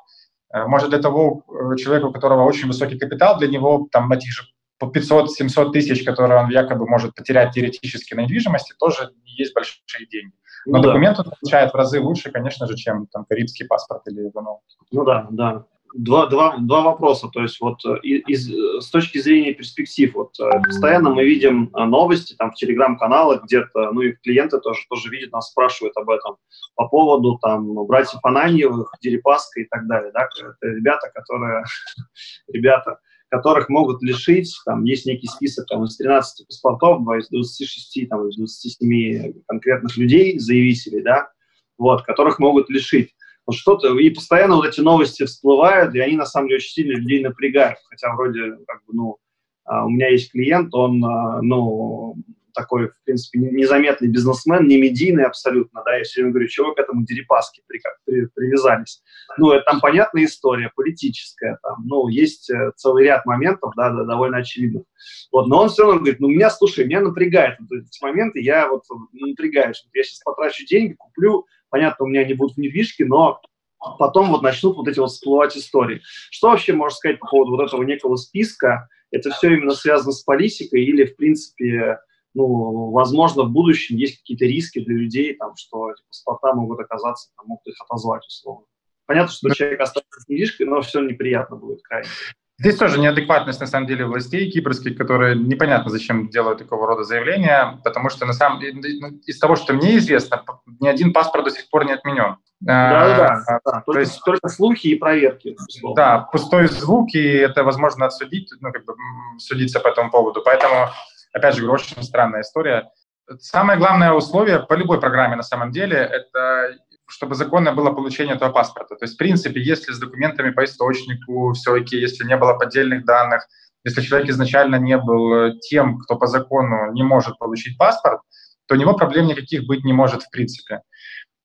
Может, для того человека, у которого очень высокий капитал, для него там на тех же по 500-700 тысяч, которые он якобы может потерять теоретически на недвижимости, тоже есть большие деньги. Но ну, документ да. он получает в разы лучше, конечно же, чем там карибский паспорт или иванов. Ну да, да. Два, два, два вопроса. То есть вот э, из, с точки зрения перспектив, вот э, постоянно мы видим э, новости там в телеграм-каналах где-то, ну и клиенты тоже, тоже видят, нас спрашивают об этом по поводу там братьев Ананьевых, Дерипаска и так далее. Да? Это ребята, которые, (laughs) ребята, которых могут лишить, там есть некий список там, из 13 паспортов, из 26, там, из 27 конкретных людей, заявителей, да, вот, которых могут лишить. Вот что-то, и постоянно вот эти новости всплывают, и они на самом деле очень сильно людей напрягают, хотя вроде, как бы, ну, а, у меня есть клиент, он, а, ну, такой, в принципе, незаметный бизнесмен, не медийный абсолютно, да, я все время говорю, чего к этому Дерипаске при, при, привязались. Ну, это там понятная история, политическая, там, ну, есть э, целый ряд моментов, да, да довольно очевидных. Вот, но он все равно говорит, ну, меня, слушай, меня напрягает вот эти моменты, я вот напрягаюсь, я сейчас потрачу деньги, куплю, понятно, у меня не будут в недвижке, но потом вот начнут вот эти вот всплывать истории. Что вообще можно сказать по поводу вот этого некого списка? Это все именно связано с политикой или, в принципе, ну, возможно, в будущем есть какие-то риски для людей, там, что эти паспорта могут оказаться, там, могут их отозвать условно. Понятно, что человек останется с недвижкой, но все неприятно будет крайне. Здесь тоже неадекватность, на самом деле, властей кипрских, которые непонятно, зачем делают такого рода заявления, потому что, на самом ну, из того, что мне известно, ни один паспорт до сих пор не отменен. Да, да, да. Только, есть, только слухи и проверки. Условно. Да, пустой звук, и это возможно отсудить, ну, как бы, судиться по этому поводу. Поэтому Опять же, очень странная история. Самое главное условие по любой программе на самом деле – это чтобы законно было получение этого паспорта. То есть, в принципе, если с документами по источнику все окей, если не было поддельных данных, если человек изначально не был тем, кто по закону не может получить паспорт, то у него проблем никаких быть не может в принципе.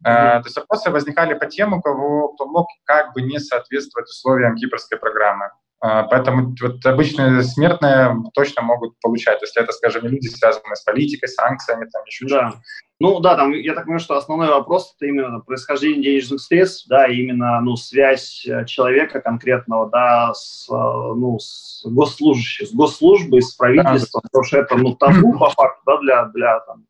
Mm-hmm. То есть вопросы возникали по тем, у кого кто мог как бы не соответствовать условиям кипрской программы. А, поэтому вот обычные смертные точно могут получать, если это, скажем, люди, связанные с политикой, санкциями, там еще да. Ну да, там, я так понимаю, что основной вопрос это именно происхождение денежных средств, да, именно ну, связь э, человека конкретного, да, с, э, ну, с госслужащим, с госслужбой, с правительством, да. потому что это ну, табу (clears throat) по факту, да, для, для там,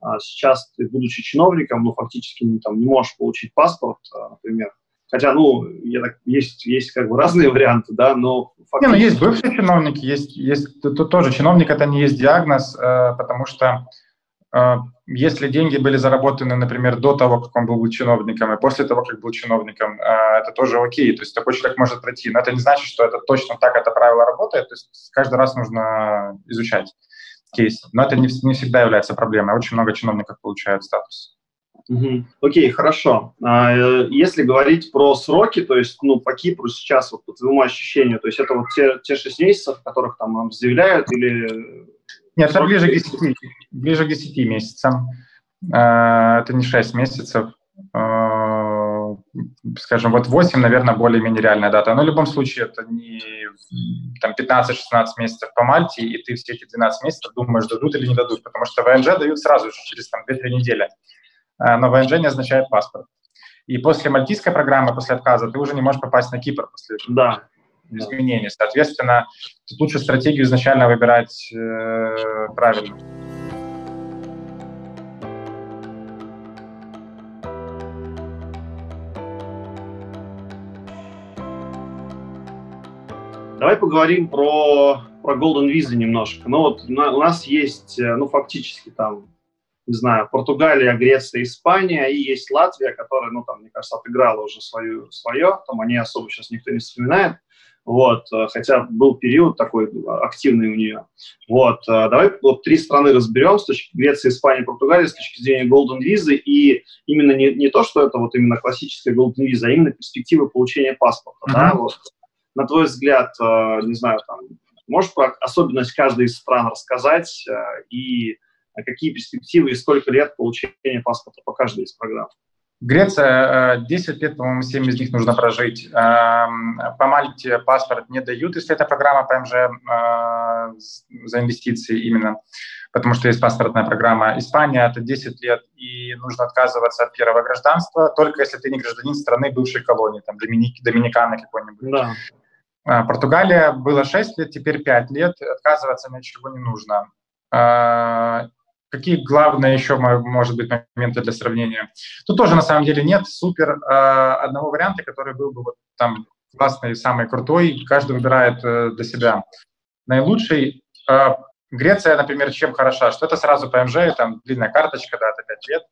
а сейчас ты, будучи чиновником, ну, фактически не, там, не можешь получить паспорт, а, например, Хотя, ну, я так, есть, есть как бы разные (laughs) варианты, да, но... Фактически... Не, ну, есть бывшие чиновники, есть, есть тут тоже чиновник, это не есть диагноз, э, потому что э, если деньги были заработаны, например, до того, как он был чиновником, и после того, как был чиновником, э, это тоже окей, то есть такой человек может пройти, но это не значит, что это точно так это правило работает, то есть каждый раз нужно изучать кейс, но это не, не всегда является проблемой, очень много чиновников получают статус. Угу. Окей, хорошо. А, э, если говорить про сроки, то есть, ну, по Кипру сейчас, вот по твоему ощущению, то есть это вот те, те 6 месяцев, которых там нам заявляют, или... Нет, это ближе к 10, ближе к 10 месяцам. А, это не 6 месяцев. А, скажем, вот 8, наверное, более-менее реальная дата. Но в любом случае это не там, 15-16 месяцев по Мальте, и ты все эти 12 месяцев думаешь, дадут или не дадут, потому что ВНЖ дают сразу же, через там, 2-3 недели. Э, но ВНЖ не означает паспорт. И после мальтийской программы, после отказа, ты уже не можешь попасть на Кипр после да. изменений. Соответственно, тут лучше стратегию изначально выбирать э, правильно. Давай поговорим про, про Golden Visa немножко. Ну вот на, у нас есть, э, ну фактически там не знаю, Португалия, Греция, Испания, и есть Латвия, которая, ну, там, мне кажется, отыграла уже свою, свое, там они особо сейчас никто не вспоминает. вот, э, хотя был период такой активный у нее. Вот, э, давай вот три страны разберем с точки Греции, Испании, Португалии, с точки зрения Golden Visa, и именно не, не то, что это вот именно классическая Golden Visa, а именно перспективы получения паспорта, mm-hmm. да, вот. На твой взгляд, э, не знаю, там, можешь про особенность каждой из стран рассказать и какие перспективы и сколько лет получения паспорта по каждой из программ? Греция, 10 э, лет, по-моему, 7 из них нужно прожить. Эм, по Мальте паспорт не дают, если это программа ПМЖ э, за инвестиции именно, потому что есть паспортная программа. Испания — это 10 лет, и нужно отказываться от первого гражданства, только если ты не гражданин страны бывшей колонии, там, Доминики, Доминиканы какой-нибудь. Да. Э, Португалия было 6 лет, теперь 5 лет, отказываться ни от чего не нужно. Какие главные еще, может быть, моменты для сравнения? Тут тоже, на самом деле, нет супер э, одного варианта, который был бы вот там классный, самый крутой. Каждый выбирает э, для себя наилучший. Э, Греция, например, чем хороша? Что это сразу ПМЖ, там длинная карточка, да, это 5 лет.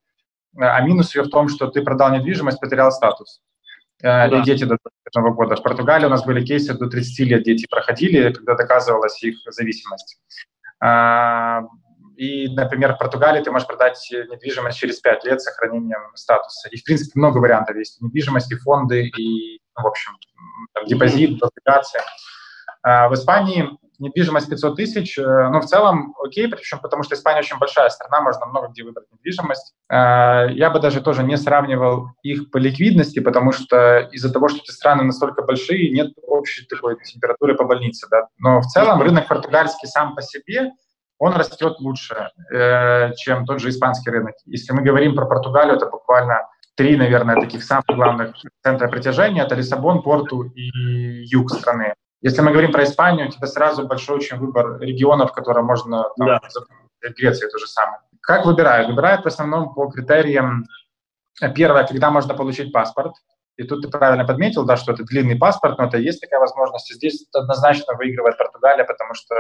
А минус ее в том, что ты продал недвижимость, потерял статус. Да. И дети до 21 года. В Португалии у нас были кейсы до 30 лет дети проходили, когда доказывалась их зависимость. И, например, в Португалии ты можешь продать недвижимость через 5 лет с сохранением статуса. И, в принципе, много вариантов есть. Недвижимости, фонды и, ну, в общем, там, депозит, облигации. А в Испании недвижимость 500 тысяч, э, ну, в целом окей, причем потому что Испания очень большая страна, можно много где выбрать недвижимость. А, я бы даже тоже не сравнивал их по ликвидности, потому что из-за того, что эти страны настолько большие, нет общей такой температуры по больнице, да. Но в целом рынок португальский сам по себе он растет лучше, э, чем тот же испанский рынок. Если мы говорим про Португалию, это буквально три, наверное, таких самых главных центра притяжения. Это Лиссабон, Порту и юг страны. Если мы говорим про Испанию, у тебя сразу большой очень выбор регионов, которые можно... Там, да. Греция то же самое. Как выбирают? Выбирают в основном по критериям. Первое, когда можно получить паспорт. И тут ты правильно подметил, да, что это длинный паспорт, но это есть такая возможность. И здесь однозначно выигрывает Португалия, потому что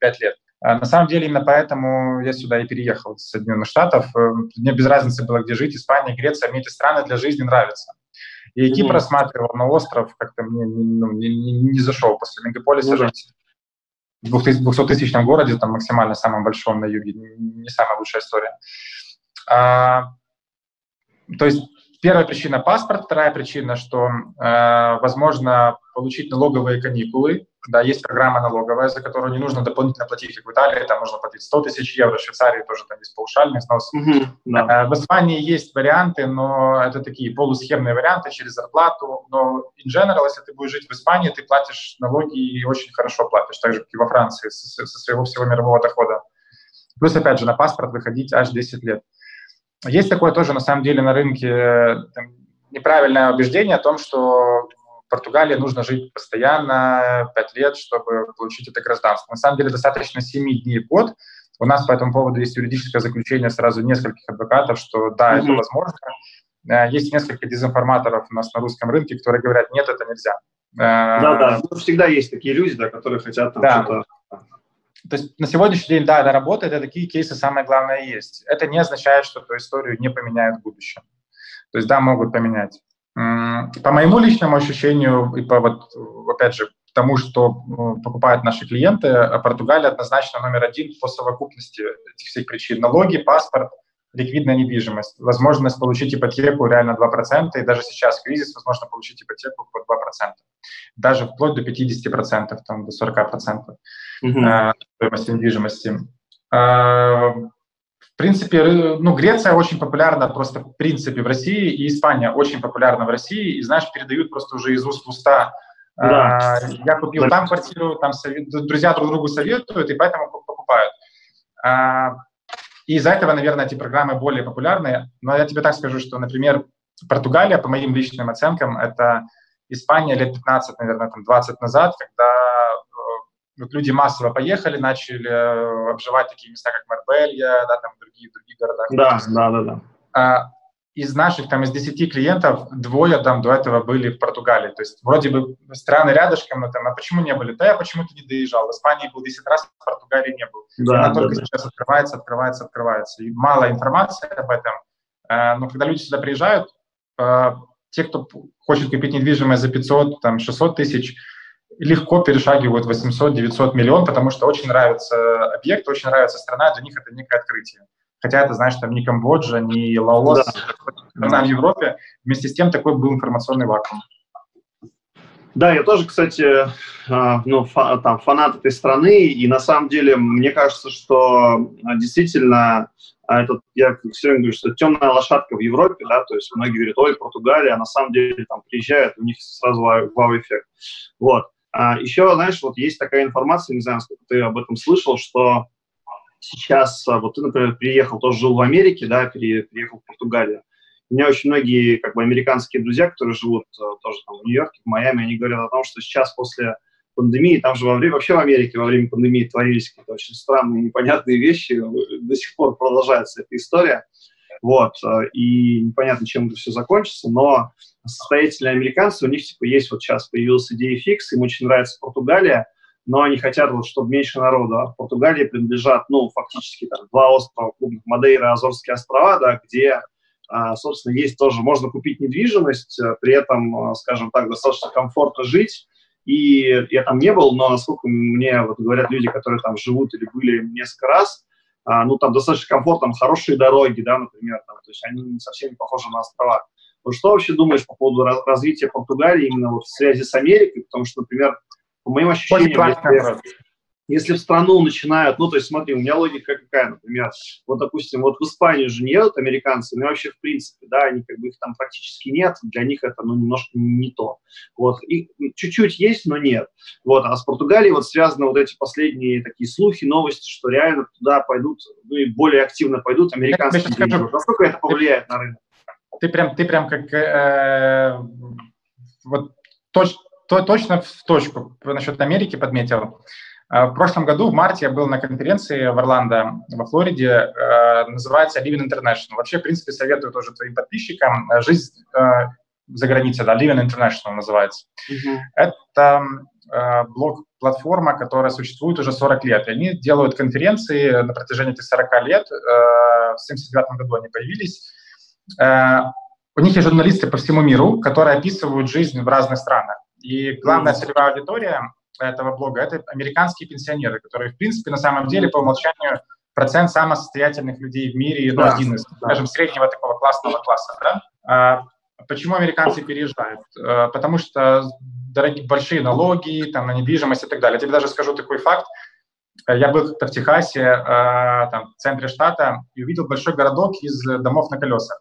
5 лет. А на самом деле именно поэтому я сюда и переехал с Соединенных Штатов. Э, мне без разницы было, где жить, Испания, Греция, мне эти страны для жизни нравятся. И Кипр mm-hmm. рассматривал, но остров как-то мне ну, не, не, не зашел после мегаполиса mm-hmm. жить. В 200-тысячном городе, там максимально самом большом на юге, не самая лучшая история. А, то есть Первая причина – паспорт, вторая причина, что э, возможно получить налоговые каникулы. Да, есть программа налоговая, за которую не нужно дополнительно платить, как в Италии, там можно платить 100 тысяч евро, в Швейцарии тоже там есть паушальный взнос. Mm-hmm, да. э, в Испании есть варианты, но это такие полусхемные варианты через зарплату. Но in general, если ты будешь жить в Испании, ты платишь налоги и очень хорошо платишь, так же, как и во Франции, со, со своего всего мирового дохода. Плюс, опять же, на паспорт выходить аж 10 лет. Есть такое тоже, на самом деле, на рынке там, неправильное убеждение о том, что в Португалии нужно жить постоянно 5 лет, чтобы получить это гражданство. На самом деле достаточно 7 дней в год. У нас по этому поводу есть юридическое заключение сразу нескольких адвокатов, что да, mm-hmm. это возможно. Э, есть несколько дезинформаторов у нас на русском рынке, которые говорят, нет, это нельзя. Да, да, ну, всегда есть такие люди, да, которые хотят там да. что-то то есть на сегодняшний день, да, это работает, и такие кейсы самое главное есть. Это не означает, что эту историю не поменяют в будущем. То есть, да, могут поменять. По моему личному ощущению и по вот, опять же, тому, что ну, покупают наши клиенты, а Португалия однозначно номер один по совокупности этих всех причин. Налоги, паспорт, ликвидная недвижимость, возможность получить ипотеку реально 2%, и даже сейчас кризис возможно получить ипотеку под 2%, даже вплоть до 50%, там, до 40% mm-hmm. стоимости недвижимости. А, в принципе, ну, Греция очень популярна просто в принципе в России, и Испания очень популярна в России, и, знаешь, передают просто уже из уст в уста. Да. А, я купил да. там квартиру, там совет, друзья друг другу советуют, и поэтому покупают. А, и из-за этого, наверное, эти программы более популярны. Но я тебе так скажу, что, например, Португалия, по моим личным оценкам, это Испания лет 15, наверное, там 20 назад, когда э, вот люди массово поехали, начали э, обживать такие места, как Марбелья, да, там другие, другие города. Да, да, да, да. Из наших, там, из 10 клиентов, двое там до этого были в Португалии. То есть вроде бы страны рядышком, но там, а почему не были? Да я почему-то не доезжал. В Испании был 10 раз, в Португалии не был. Да, Она да, только да. сейчас открывается, открывается, открывается. И мало информации об этом. Э, но когда люди сюда приезжают, э, те, кто хочет купить недвижимость за 500, там, 600 тысяч, легко перешагивают 800-900 миллион, потому что очень нравится объект, очень нравится страна, для них это некое открытие. Хотя это, знаешь, там не Камбоджа, не Лаос, да. страна в Европе. Вместе с тем такой был информационный вакуум. Да, я тоже, кстати, а, ну, фа, там, фанат этой страны, и на самом деле мне кажется, что а, действительно а, этот, я все время говорю, что темная лошадка в Европе, да, то есть многие говорят, ой, Португалия, а на самом деле там приезжают, у них сразу вау-эффект. Вот. А еще, знаешь, вот есть такая информация, не знаю, сколько ты об этом слышал, что сейчас, вот ты, например, приехал, тоже жил в Америке, да, переехал в Португалию, у меня очень многие как бы американские друзья, которые живут э, тоже там в Нью-Йорке, в Майами, они говорят о том, что сейчас после пандемии, там же во время, вообще в Америке во время пандемии творились какие-то очень странные, непонятные вещи, до сих пор продолжается эта история, вот, э, и непонятно, чем это все закончится, но состоятельные американцы, у них типа есть вот сейчас появился идея фикс, им очень нравится Португалия, но они хотят, вот, чтобы меньше народу. А в Португалии принадлежат, ну, фактически там два острова крупных, Мадейра и Азорские острова, да, где а, собственно, есть тоже, можно купить недвижимость, э, при этом, э, скажем так, достаточно комфортно жить. И я там не был, но насколько мне вот говорят люди, которые там живут или были несколько раз, а, ну, там достаточно комфортно, там хорошие дороги, да, например, там, то есть они совсем не похожи на острова. Вот что вообще думаешь по поводу развития Португалии именно вот в связи с Америкой? Потому что, например, по моим ощущениям, если, если в страну начинают, ну, то есть смотри, у меня логика какая, например, вот, допустим, вот в Испанию же не едут американцы, ну, вообще, в принципе, да, они как бы их там практически нет, для них это, ну, немножко не то. Вот, и чуть-чуть есть, но нет. Вот, а с Португалией вот связаны вот эти последние такие слухи, новости, что реально туда пойдут, ну, и более активно пойдут американские деньги. Насколько это повлияет на рынок? Ты прям, ты прям как э, вот точ, то, точно в точку насчет Америки подметил. А, в прошлом году, в марте, я был на конференции в Орландо, во Флориде, э, называется Living International. Вообще, в принципе, советую тоже твоим подписчикам. Э, жизнь э, за границей, да, Living International называется. Mm-hmm. Это блог-платформа, которая существует уже 40 лет. И они делают конференции на протяжении этих 40 лет. В 1979 году они появились. У них есть журналисты по всему миру, которые описывают жизнь в разных странах. И главная целевая аудитория этого блога, это американские пенсионеры, которые, в принципе, на самом деле, по умолчанию, процент самых состоятельных людей в мире, ну, один из, скажем, среднего такого классного класса, да? А, почему американцы переезжают? А, потому что дорогие, большие налоги, там, на недвижимость и так далее. Я тебе даже скажу такой факт. Я был в Техасе, а, там, в центре штата, и увидел большой городок из домов на колесах.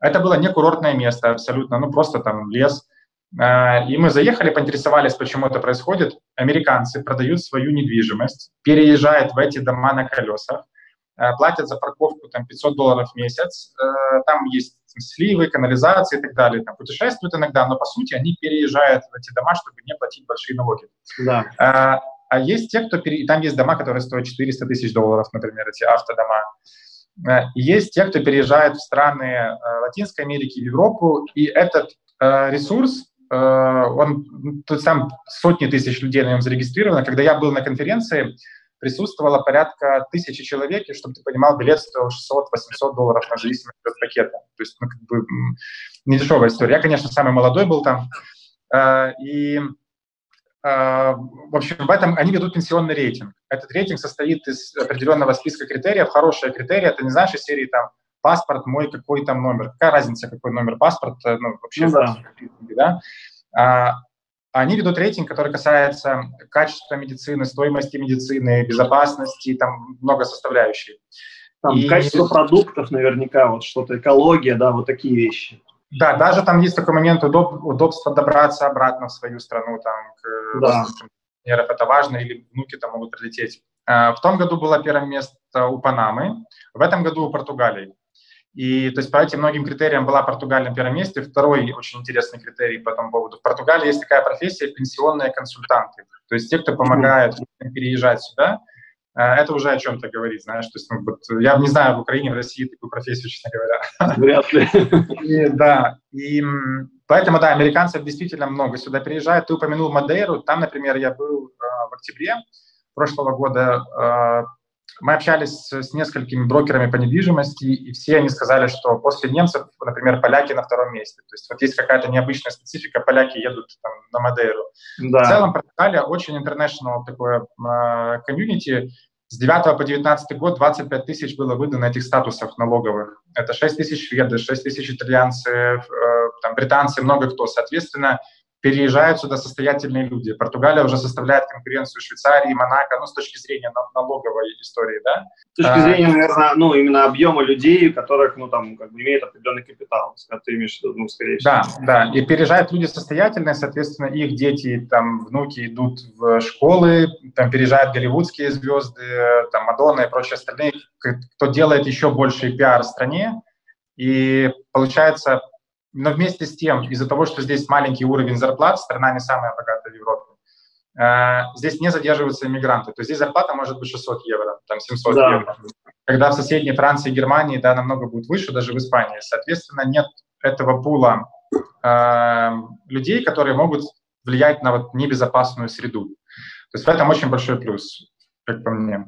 Это было не курортное место абсолютно, ну, просто там лес – и мы заехали, поинтересовались, почему это происходит. Американцы продают свою недвижимость, переезжают в эти дома на колесах, а, платят за парковку там 500 долларов в месяц, а, там есть сливы, канализация и так далее, там путешествуют иногда, но по сути они переезжают в эти дома, чтобы не платить большие налоги. Да. А, а есть те, кто пере... там есть дома, которые стоят 400 тысяч долларов, например, эти автодома. Есть те, кто переезжает в страны Латинской Америки, в Европу, и этот ресурс он, тут сам сотни тысяч людей на нем зарегистрировано. Когда я был на конференции, присутствовало порядка тысячи человек, и, чтобы ты понимал, билет стоил 600-800 долларов на зависимость от пакета. То есть, ну, как бы, не дешевая история. Я, конечно, самый молодой был там. Э, и, э, в общем, в этом они ведут пенсионный рейтинг. Этот рейтинг состоит из определенного списка критериев. Хорошие критерии, это не знаешь серии там паспорт мой, какой там номер. Какая разница, какой номер паспорта, ну, вообще, ну, да. да? А, они ведут рейтинг, который касается качества медицины, стоимости медицины, безопасности, там много составляющих. Там и... качество продуктов наверняка, вот что-то, экология, да, вот такие вещи. Да, даже там есть такой момент удоб, удобства добраться обратно в свою страну, там, к да. это важно, или внуки там могут прилететь. А, в том году было первое место у Панамы, в этом году у Португалии. И то есть по этим многим критериям была Португалия на первом месте. Второй очень интересный критерий по этому поводу. В Португалии есть такая профессия – пенсионные консультанты. То есть те, кто помогает переезжать сюда, э, это уже о чем-то говорит, знаешь. То есть, ну, вот, я не знаю, в Украине, в России такую профессию, честно говоря. Вряд ли. И, да, и поэтому, да, американцев действительно много сюда переезжают. Ты упомянул Мадейру, там, например, я был э, в октябре прошлого года, э, Мы общались с несколькими брокерами по недвижимости, и все они сказали, что после немцев, например, поляки на втором месте. То есть вот есть какая-то необычная специфика, поляки едут там, на Мадейру. Да. В целом Португалия очень international такое а, комьюнити. С 9 по 19 год 25 тысяч было выдано этих статусов налоговых. Это 6 тысяч шведы, 6 тысяч итальянцы, э, там, британцы, много кто. Соответственно, переезжают сюда состоятельные люди. Португалия уже составляет конкуренцию Швейцарии, Монако, ну, с точки зрения налоговой истории, да? С точки зрения, наверное, ну, именно объема людей, которых, ну, там, как бы имеют определенный капитал, ты имеешь в виду, ну, скорее всего. Да, да, и переезжают люди состоятельные, соответственно, их дети, там, внуки идут в школы, там, переезжают голливудские звезды, там, Мадонна и прочие остальные, кто делает еще больший пиар стране, и получается но вместе с тем, из-за того, что здесь маленький уровень зарплат, страна не самая богатая в Европе, э, здесь не задерживаются иммигранты. То есть здесь зарплата может быть 600 евро, там 700 да. евро. Когда в соседней Франции и Германии, да, намного будет выше, даже в Испании. Соответственно, нет этого пула э, людей, которые могут влиять на вот небезопасную среду. То есть в этом очень большой плюс, как по мне.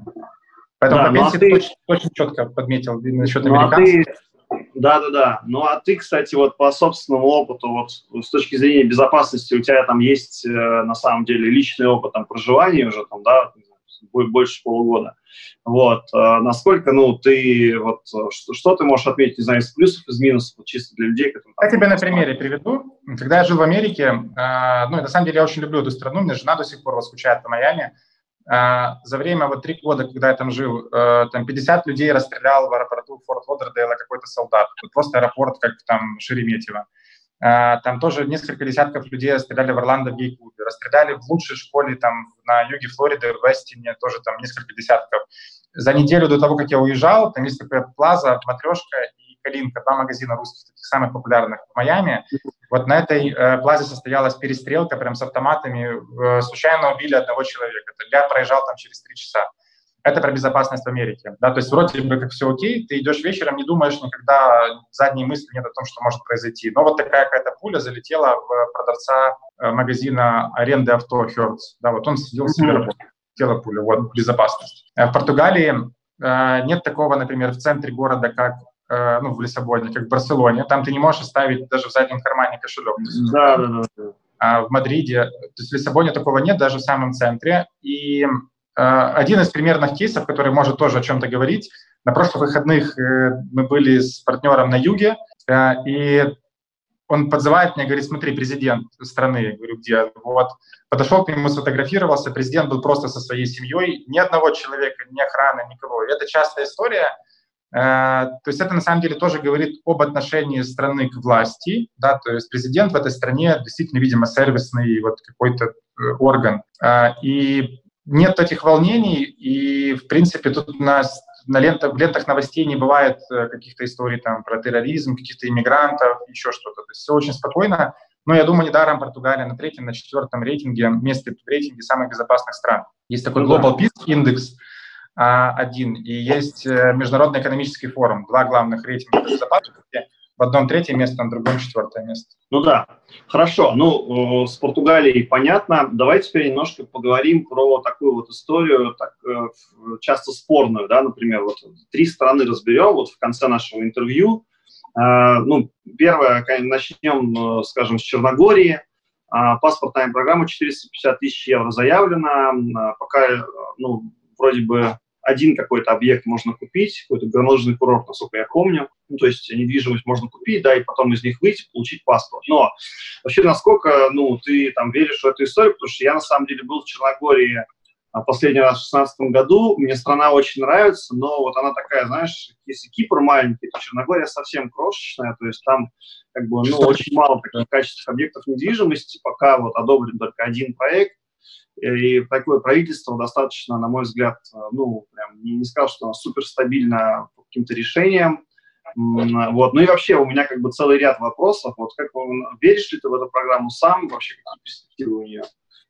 Поэтому да, по пенсии ну, а ты очень, очень четко подметил насчет ну, американцев. А ты да-да-да. Ну а ты, кстати, вот по собственному опыту, вот с точки зрения безопасности, у тебя там есть э, на самом деле личный опыт там проживания уже там, да, будет больше полугода. Вот. А насколько, ну, ты, вот, что, что ты можешь отметить, не знаю, из плюсов, из минусов, вот, чисто для людей, которые... Я тебе на примере приведу. Когда я жил в Америке, э, ну, на самом деле я очень люблю эту страну, мне жена до сих пор скучает по Майами, за время вот три года, когда я там жил, э, там 50 людей расстрелял в аэропорту Форт Лодердейла какой-то солдат. Просто аэропорт, как там Шереметьево. А, там тоже несколько десятков людей расстреляли в Орландо в гей-клубе. Расстреляли в лучшей школе там на юге Флориды, в Вестине, тоже там несколько десятков. За неделю до того, как я уезжал, там есть такая плаза, матрешка Калинка, два магазина русских, таких самых популярных в Майами. Вот на этой э, плазе состоялась перестрелка прям с автоматами. Э, случайно убили одного человека. Я проезжал там через три часа. Это про безопасность в Америке. Да? То есть вроде бы как все окей, ты идешь вечером, не думаешь никогда, задней мысли нет о том, что может произойти. Но вот такая какая-то пуля залетела в продавца э, магазина аренды авто Hertz. Да, вот он сидел себе работал. Тело пуля, вот, безопасность. Э, в Португалии э, нет такого, например, в центре города, как Э, ну, в Лиссабоне, как в Барселоне, там ты не можешь оставить даже в заднем кармане кошелек. Да, да, да. А в Мадриде, то есть в Лиссабоне такого нет, даже в самом центре. И э, один из примерных кейсов, который может тоже о чем-то говорить, на прошлых выходных э, мы были с партнером на юге, э, и он подзывает меня, говорит, смотри, президент страны, я говорю, где? Вот, подошел к нему, сфотографировался, президент был просто со своей семьей, ни одного человека, ни охраны, никого. И это частая история, Э, то есть это на самом деле тоже говорит об отношении страны к власти, да, то есть президент в этой стране действительно, видимо, сервисный вот какой-то э, орган. Э, и нет этих волнений, и, в принципе, тут на, на лентах, в лентах новостей не бывает каких-то историй там про терроризм, каких-то иммигрантов, еще что-то. То есть все очень спокойно. Но я думаю, недаром Португалия на третьем, на четвертом рейтинге, месте в рейтинге самых безопасных стран. Есть такой ну Global Peace Index, один, и есть э, Международный экономический форум, два главных рейтинга безопасности, в одном третье место, на другом четвертое место. Ну да, хорошо. Ну, с Португалией понятно. Давай теперь немножко поговорим про такую вот историю, так, э, часто спорную, да, например, вот три страны разберем вот в конце нашего интервью. А, ну, первое, начнем, скажем, с Черногории. А, паспортная программа 450 тысяч евро заявлена. Пока, ну, вроде бы один какой-то объект можно купить, какой-то горнолыжный курорт, насколько я помню. Ну, то есть недвижимость можно купить, да, и потом из них выйти, получить паспорт. Но вообще, насколько, ну, ты там веришь в эту историю, потому что я, на самом деле, был в Черногории а, последний раз в 2016 году. Мне страна очень нравится, но вот она такая, знаешь, если Кипр маленький, то Черногория совсем крошечная, то есть там как бы, ну, очень мало таких качественных объектов недвижимости, пока вот одобрен только один проект, и такое правительство достаточно, на мой взгляд, ну, прям не, не сказал, что оно супер стабильно по каким-то решениям. Вот. Ну и вообще у меня как бы целый ряд вопросов. Вот как веришь ли ты в эту программу сам? Вообще какие перспективы у нее?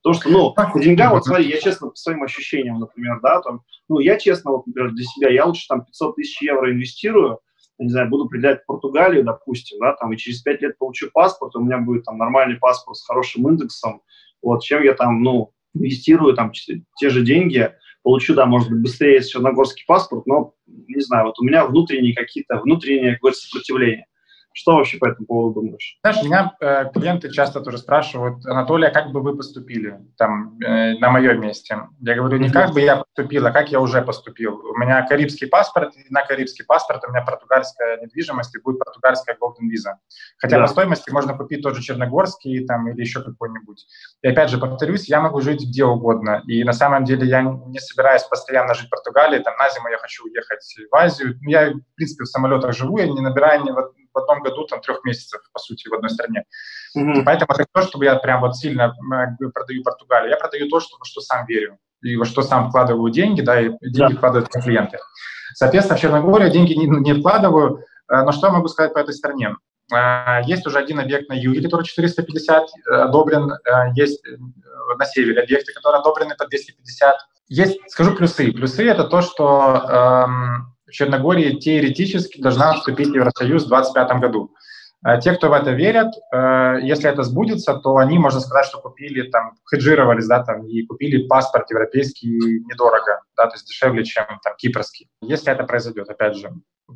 То, что, ну, по деньгам, вот смотри, я честно, по своим ощущениям, например, да, там, ну, я честно, вот, например, для себя, я лучше там 500 тысяч евро инвестирую, не знаю, буду определять Португалию, допустим, да, там, и через 5 лет получу паспорт, у меня будет там нормальный паспорт с хорошим индексом, вот, чем я там, ну, инвестирую там те же деньги получу, да, может быть, быстрее черногорский паспорт, но, не знаю, вот у меня внутренние какие-то, внутренние какое-то сопротивление. Что вообще по этому поводу думаешь? Знаешь, меня э, клиенты часто тоже спрашивают, Анатолий, а как бы вы поступили там э, на моем месте? Я говорю, не как бы я поступил, а как я уже поступил. У меня карибский паспорт, и на карибский паспорт у меня португальская недвижимость, и будет португальская Golden Visa. Хотя да. по стоимости можно купить тоже черногорский там, или еще какой-нибудь. И опять же, повторюсь, я могу жить где угодно. И на самом деле я не собираюсь постоянно жить в Португалии, там на зиму я хочу уехать в Азию. Я, в принципе, в самолетах живу, я не набираю ни в одном году там трех месяцев, по сути, в одной стране. Mm-hmm. Поэтому это то, чтобы я прям вот сильно продаю Португалию. Я продаю то, что, во что сам верю и во что сам вкладываю деньги, да, и деньги yeah. вкладывают клиенты. Соответственно, в Черногорию деньги не, не вкладываю, э, но что я могу сказать по этой стране? Э, есть уже один объект на юге, который 450 э, одобрен, есть на севере объекты, которые одобрены по 250. Есть, скажу плюсы. Плюсы – это то, что эм, Черногория теоретически должна вступить в Евросоюз в 2025 году. Э, те, кто в это верят, э, если это сбудется, то они, можно сказать, что купили, там, хеджировались, да, там, и купили паспорт европейский недорого, да, то есть дешевле, чем там кипрский. Если это произойдет, опять же.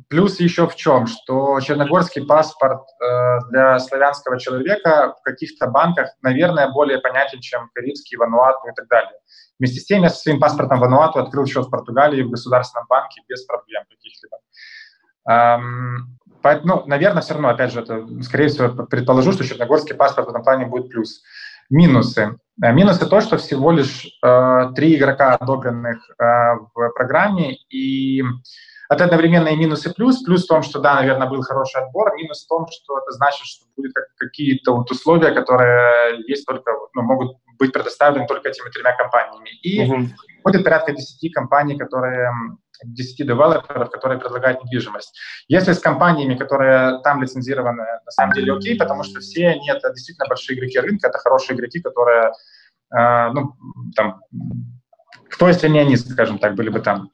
Плюс еще в чем, что черногорский паспорт э, для славянского человека в каких-то банках, наверное, более понятен, чем карибский, Вануату и так далее. Вместе с тем я со своим паспортом Вануату открыл счет в Португалии в государственном банке без проблем каких-либо. Эм, поэтому, ну, наверное, все равно, опять же, это, скорее всего, предположу, что черногорский паспорт в этом плане будет плюс. Минусы. Э, минусы то, что всего лишь э, три игрока одобренных э, в программе, и это одновременно и минус, и плюс. Плюс в том, что, да, наверное, был хороший отбор. Минус в том, что это значит, что будут какие-то вот условия, которые есть только, ну, могут быть предоставлены только этими тремя компаниями. И угу. будет порядка 10 компаний, которые 10 девелоперов, которые предлагают недвижимость. Если с компаниями, которые там лицензированы, на самом деле окей, потому что все они это действительно большие игроки рынка, это хорошие игроки, которые, э, ну, там, кто, если не они, скажем так, были бы там,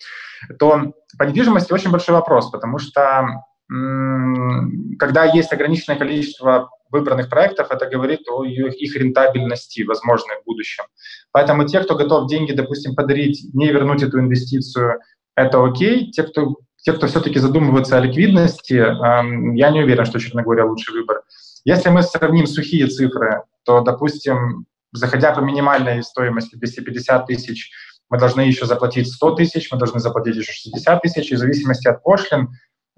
то по недвижимости очень большой вопрос, потому что когда есть ограниченное количество выбранных проектов, это говорит о их рентабельности, возможной в будущем. Поэтому те, кто готов деньги, допустим, подарить, не вернуть эту инвестицию, это окей. Те, кто, те, кто все-таки задумывается о ликвидности, эм, я не уверен, что Черногория лучший выбор. Если мы сравним сухие цифры, то, допустим, заходя по минимальной стоимости 250 тысяч, мы должны еще заплатить 100 тысяч, мы должны заплатить еще 60 тысяч, и в зависимости от пошлин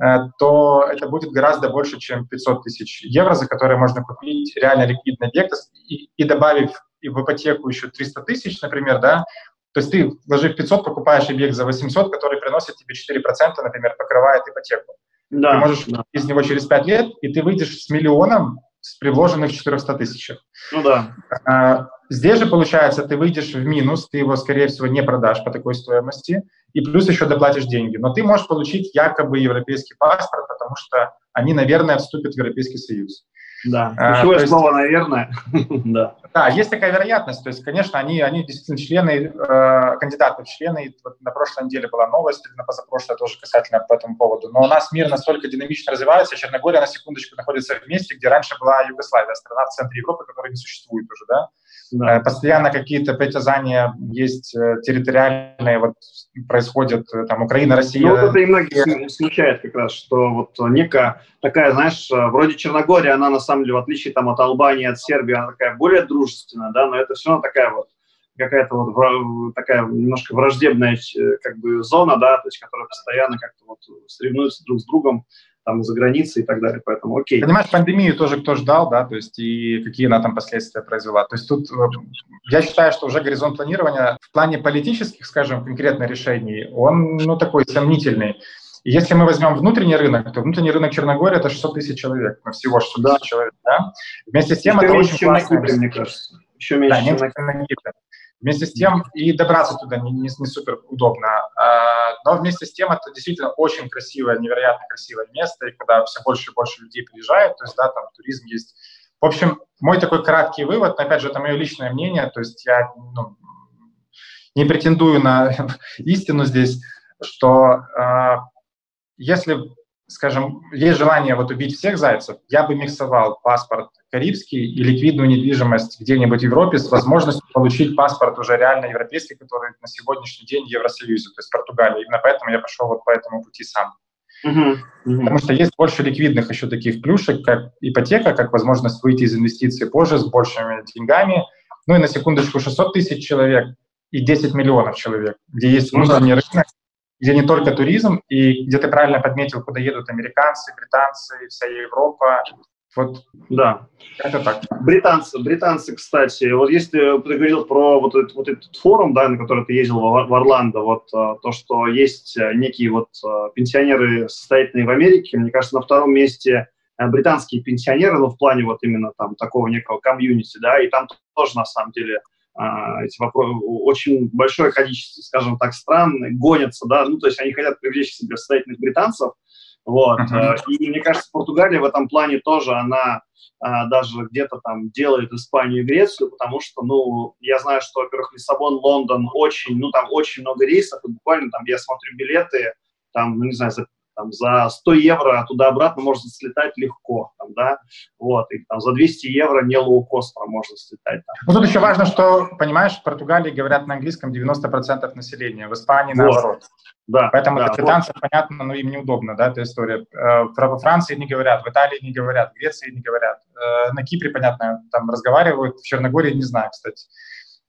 Э, то это будет гораздо больше, чем 500 тысяч евро, за которые можно купить реально ликвидный объект, и, и добавив в ипотеку еще 300 тысяч, например, да, то есть ты, вложив 500, покупаешь объект за 800, который приносит тебе 4%, например, покрывает ипотеку. Да, ты можешь да. из него через 5 лет, и ты выйдешь с миллионом с приложенных 400 тысячах. Ну да. А, здесь же, получается, ты выйдешь в минус, ты его, скорее всего, не продашь по такой стоимости, и плюс еще доплатишь деньги. Но ты можешь получить якобы европейский паспорт, потому что они, наверное, вступят в Европейский Союз. Да, а, ключевое есть, слово, наверное. (laughs) да. Да, есть такая вероятность. То есть, конечно, они, они действительно члены, э, кандидаты в члены. Вот на прошлой неделе была новость, на позапрошлой тоже касательно по этому поводу. Но у нас мир настолько динамично развивается. Черногория, на секундочку, находится в месте, где раньше была Югославия, страна в центре Европы, которая не существует уже, да? Да. Э, постоянно какие-то притязания есть э, территориальные, вот происходят э, там Украина, Россия. Ну, вот это и многих смущает как раз, что вот некая такая, знаешь, вроде Черногория, она на самом деле, в отличие там от Албании, от Сербии, она такая более дружественная, да, но это все равно такая вот какая-то вот такая немножко враждебная как бы зона, да, то есть которая постоянно как-то вот соревнуется друг с другом там за границей и так далее, поэтому окей. Понимаешь, пандемию тоже кто ждал, да, то есть и какие она там последствия произвела. То есть тут я считаю, что уже горизонт планирования в плане политических, скажем, конкретно решений, он, ну, такой сомнительный. И если мы возьмем внутренний рынок, то внутренний рынок Черногории – это 600 тысяч человек, ну, всего 600 да. тысяч человек, да. Вместе с тем Еще это очень чем классно. На Кипре, мне кажется. Еще меньше, да, чем на Кипре. Вместе с тем и добраться туда не, не, не супер удобно. А, но вместе с тем это действительно очень красивое, невероятно красивое место, и когда все больше и больше людей приезжают, то есть, да, там туризм есть. В общем, мой такой краткий вывод, опять же, это мое личное мнение, то есть я ну, не претендую на (laughs) истину здесь, что э, если скажем, есть желание вот убить всех зайцев, я бы миксовал паспорт карибский и ликвидную недвижимость где-нибудь в Европе с возможностью получить паспорт уже реально европейский, который на сегодняшний день в Евросоюзе, то есть Португалия. Именно поэтому я пошел вот по этому пути сам. Потому что есть больше ликвидных еще таких плюшек, как ипотека, как возможность выйти из инвестиций позже с большими деньгами. Ну и на секундочку 600 тысяч человек и 10 миллионов человек, где есть ну внутренний рынок, где не только туризм, и где ты правильно подметил, куда едут американцы, британцы, вся Европа. Вот, да. Это так. Британцы, британцы, кстати, вот если ты говорил про вот этот, вот этот форум, да, на который ты ездил в, в Орландо, вот а, то, что есть а, некие вот пенсионеры состоятельные в Америке, мне кажется, на втором месте британские пенсионеры, ну, в плане вот именно там такого некого комьюнити, да, и там тоже, на самом деле, эти вопросы, очень большое количество, скажем так, стран гонятся, да, ну, то есть они хотят привлечь к себе состоятельных британцев, вот, uh-huh. и мне кажется, Португалия в этом плане тоже, она а, даже где-то там делает Испанию и Грецию, потому что, ну, я знаю, что, во-первых, Лиссабон, Лондон очень, ну, там очень много рейсов, и буквально там я смотрю билеты, там, ну, не знаю, за там, за 100 евро туда-обратно можно слетать легко, там, да, вот, и там за 200 евро не лоукостера можно слетать. Там. Ну, тут еще важно, что, понимаешь, в Португалии говорят на английском 90% населения, в Испании вот. наоборот. Да, Поэтому да, для британцев, вот. понятно, но им неудобно, да, эта история. Э, во Франции не говорят, в Италии не говорят, в Греции не говорят. Э, на Кипре, понятно, там разговаривают, в Черногории не знаю, кстати.